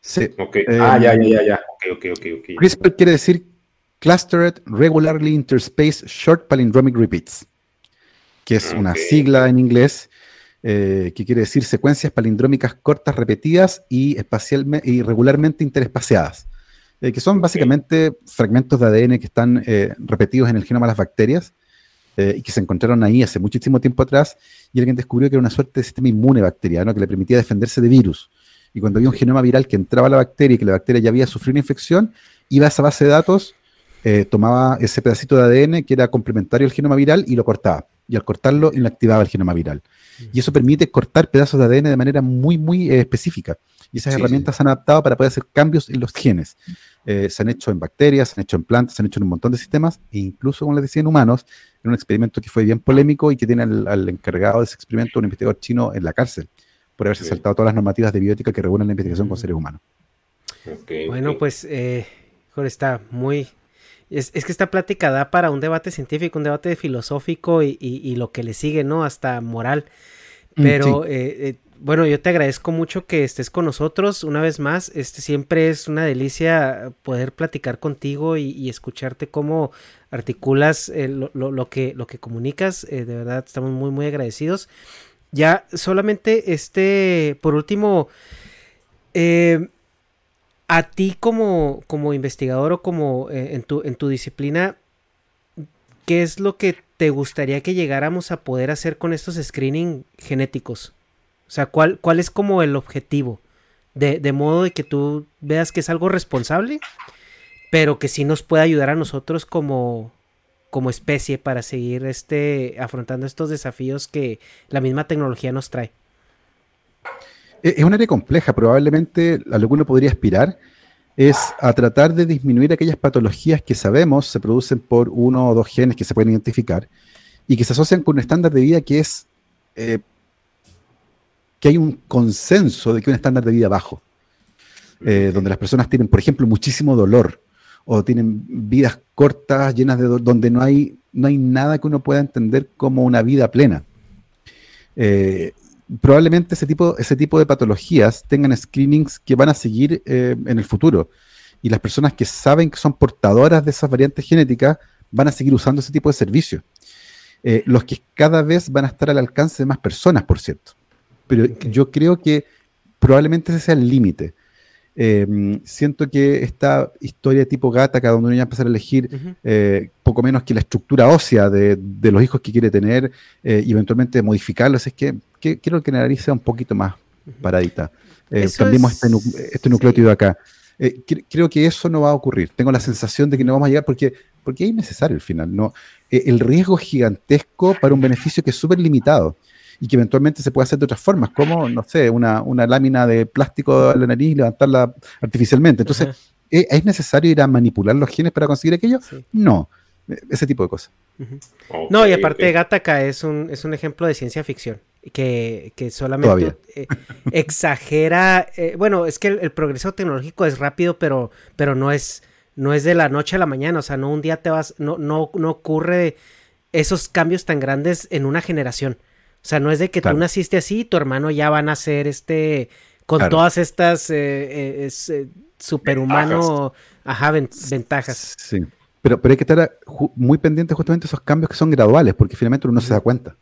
Sí. Okay. Eh, ah, ya, ya, ya, ya. Ok, ok, ok, ok. CRISPR quiere decir Clustered Regularly Interspace Short Palindromic Repeats. que es una sigla en inglés eh, que quiere decir secuencias palindrómicas cortas repetidas y, espacialmente, y regularmente interespaciadas, eh, que son básicamente fragmentos de ADN que están eh, repetidos en el genoma de las bacterias y que se encontraron ahí hace muchísimo tiempo atrás y alguien descubrió que era una suerte de sistema inmune bacteriano que le permitía defenderse de virus. Y cuando había un genoma viral que entraba a la bacteria y que la bacteria ya había sufrido una infección, iba a esa base de datos, tomaba ese pedacito de ADN que era complementario al genoma viral y lo cortaba. Y al cortarlo, inactivaba el genoma viral. Y eso permite cortar pedazos de ADN de manera muy, muy eh, específica. Y esas herramientas se han adaptado para poder hacer cambios en los genes. Eh, se han hecho en bacterias, se han hecho en plantas, se han hecho en un montón de sistemas, e incluso, como les decía, en humanos, en un experimento que fue bien polémico y que tiene al, encargado de ese experimento, un investigador chino, en la cárcel, por haberse saltado todas las normativas de biótica que regulan la investigación con seres humanos. bueno, pues, eh, está muy es, que esta plática da para un debate científico, un debate filosófico y, lo que le sigue, ¿no? Hasta moral. Mm, Pero, eh, eh, bueno, yo te agradezco mucho que estés con nosotros una vez más. Este siempre es una delicia poder platicar contigo y, escucharte cómo articulas eh, lo, que, lo que comunicas. de verdad, estamos muy, muy agradecidos. Ya solamente, este, por último, eh, a ti como, como investigador o como eh, en, tu, en tu disciplina, ¿qué es lo que te gustaría que llegáramos a poder hacer con estos screening genéticos? O sea, ¿cuál, cuál es como el objetivo? De, de, modo de que tú veas que es algo responsable, pero que sí nos puede ayudar a nosotros como, como especie para seguir este, afrontando estos desafíos que la misma tecnología nos trae. Es un área compleja, probablemente a lo que uno podría aspirar es a tratar de disminuir aquellas patologías que sabemos se producen por uno o dos genes que se pueden identificar y que se asocian con un estándar de vida que es eh, que hay un consenso de que un estándar de vida bajo, eh, donde las personas tienen, por ejemplo, muchísimo dolor o tienen vidas cortas, llenas de dolor, donde no hay, no hay nada que uno pueda entender como una vida plena. Eh, probablemente ese tipo, ese tipo de patologías tengan screenings que van a seguir eh, en el futuro. Y las personas que saben que son portadoras de esas variantes genéticas van a seguir usando ese tipo de servicios. Eh, los que cada vez van a estar al alcance de más personas, por cierto. Pero yo creo que probablemente ese sea el límite. Em, siento que esta historia tipo gata, cada donde uno va a empezar a elegir eh, poco menos que la estructura ósea de, los hijos que quiere tener eh, y eventualmente modificarlos, es que, quiero que la nariz sea un poquito más paradita. Eh, cambiemos este, este, nucleótido acá. creo que eso no va a ocurrir. Tengo la sensación de que no vamos a llegar porque, porque es innecesario al final. ¿no? el riesgo es gigantesco para un beneficio que es súper limitado y que eventualmente se puede hacer de otras formas, como, no sé, una, lámina de plástico a la nariz y levantarla artificialmente. Entonces, ¿es necesario ir a manipular los genes para conseguir aquello? No, ese tipo de cosas. no, y aparte Gataca es un, es un ejemplo de ciencia ficción. Que, solamente eh, exagera. Eh, bueno, es que el, progreso tecnológico es rápido, pero, pero no es, no es de la noche a la mañana. O sea, no un día te vas, no, no, no ocurre esos cambios tan grandes en una generación. O sea, no es de que tú naciste así y tu hermano ya va a nacer este con todas estas eh, eh, eh superhumano ajá, ventajas. Sí. Pero, pero hay que estar muy pendiente justamente de esos cambios que son graduales, porque finalmente uno no se da cuenta.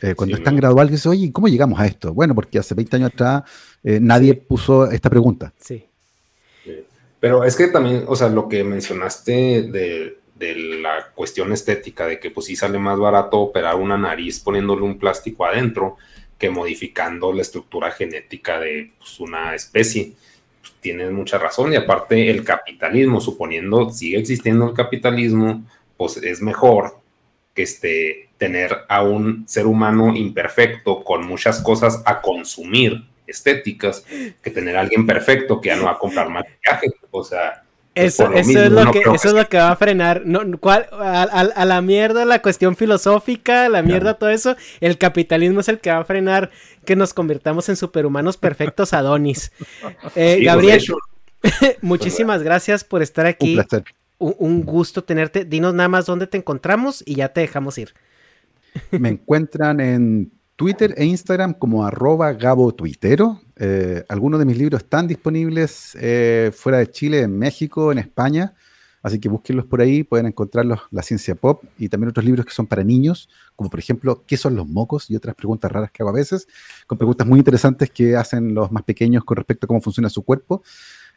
Eh, cuando es tan gradual, que dice, oye, ¿cómo llegamos a esto? Bueno, porque hace 20 años atrás nadie puso esta pregunta. Sí. Pero es que también, o sea, lo que mencionaste de, de la cuestión estética, de que pues sí sale más barato operar una nariz poniéndole un plástico adentro que modificando la estructura genética de pues, una especie. Pues, tienes mucha razón y aparte el capitalismo, suponiendo sigue existiendo el capitalismo, pues es mejor que este, tener a un ser humano imperfecto con muchas cosas a consumir estéticas que tener a alguien perfecto que ya no va a comprar maquillaje. O sea, eso, es lo que, eso es lo que va a frenar. No, A, la mierda la cuestión filosófica, a la mierda todo eso. El capitalismo es el que va a frenar que nos convirtamos en superhumanos perfectos Adonis. Eh, Gabriel, muchísimas gracias por estar aquí. Un, un, gusto tenerte. Dinos nada más dónde te encontramos y ya te dejamos ir. Me encuentran en Twitter e Instagram como arroba Gabo Tuitero. Eh, algunos de mis libros están disponibles eh, fuera de Chile, en México, en España. Así que búsquenlos por ahí, pueden encontrarlos la ciencia pop y también otros libros que son para niños, como por ejemplo, ¿qué son los mocos? y otras preguntas raras que hago a veces, con preguntas muy interesantes que hacen los más pequeños con respecto a cómo funciona su cuerpo.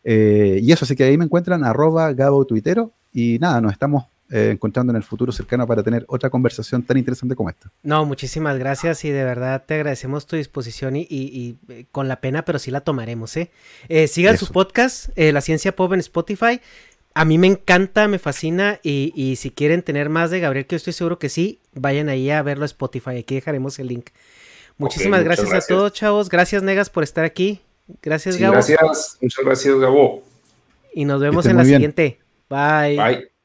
Eh, y eso, así que ahí me encuentran arroba Gabo Tuitero y nada, nos estamos eh, encontrando en el futuro cercano para tener otra conversación tan interesante como esta. No, muchísimas gracias y de verdad te agradecemos tu disposición y, eh, con la pena, pero sí la tomaremos, ¿eh? eh sigan su podcast, La Ciencia Pop en Spotify. A mí me encanta, me fascina y, si quieren tener más de Gabriel, que yo estoy seguro que sí, vayan ahí a verlo a Spotify. Aquí dejaremos el link. Muchísimas gracias, a todos, chavos. Gracias, Negas, por estar aquí. Gracias, Gabo. Gracias, muchas gracias, Gabo. Y nos vemos en la siguiente. Bye. Bye.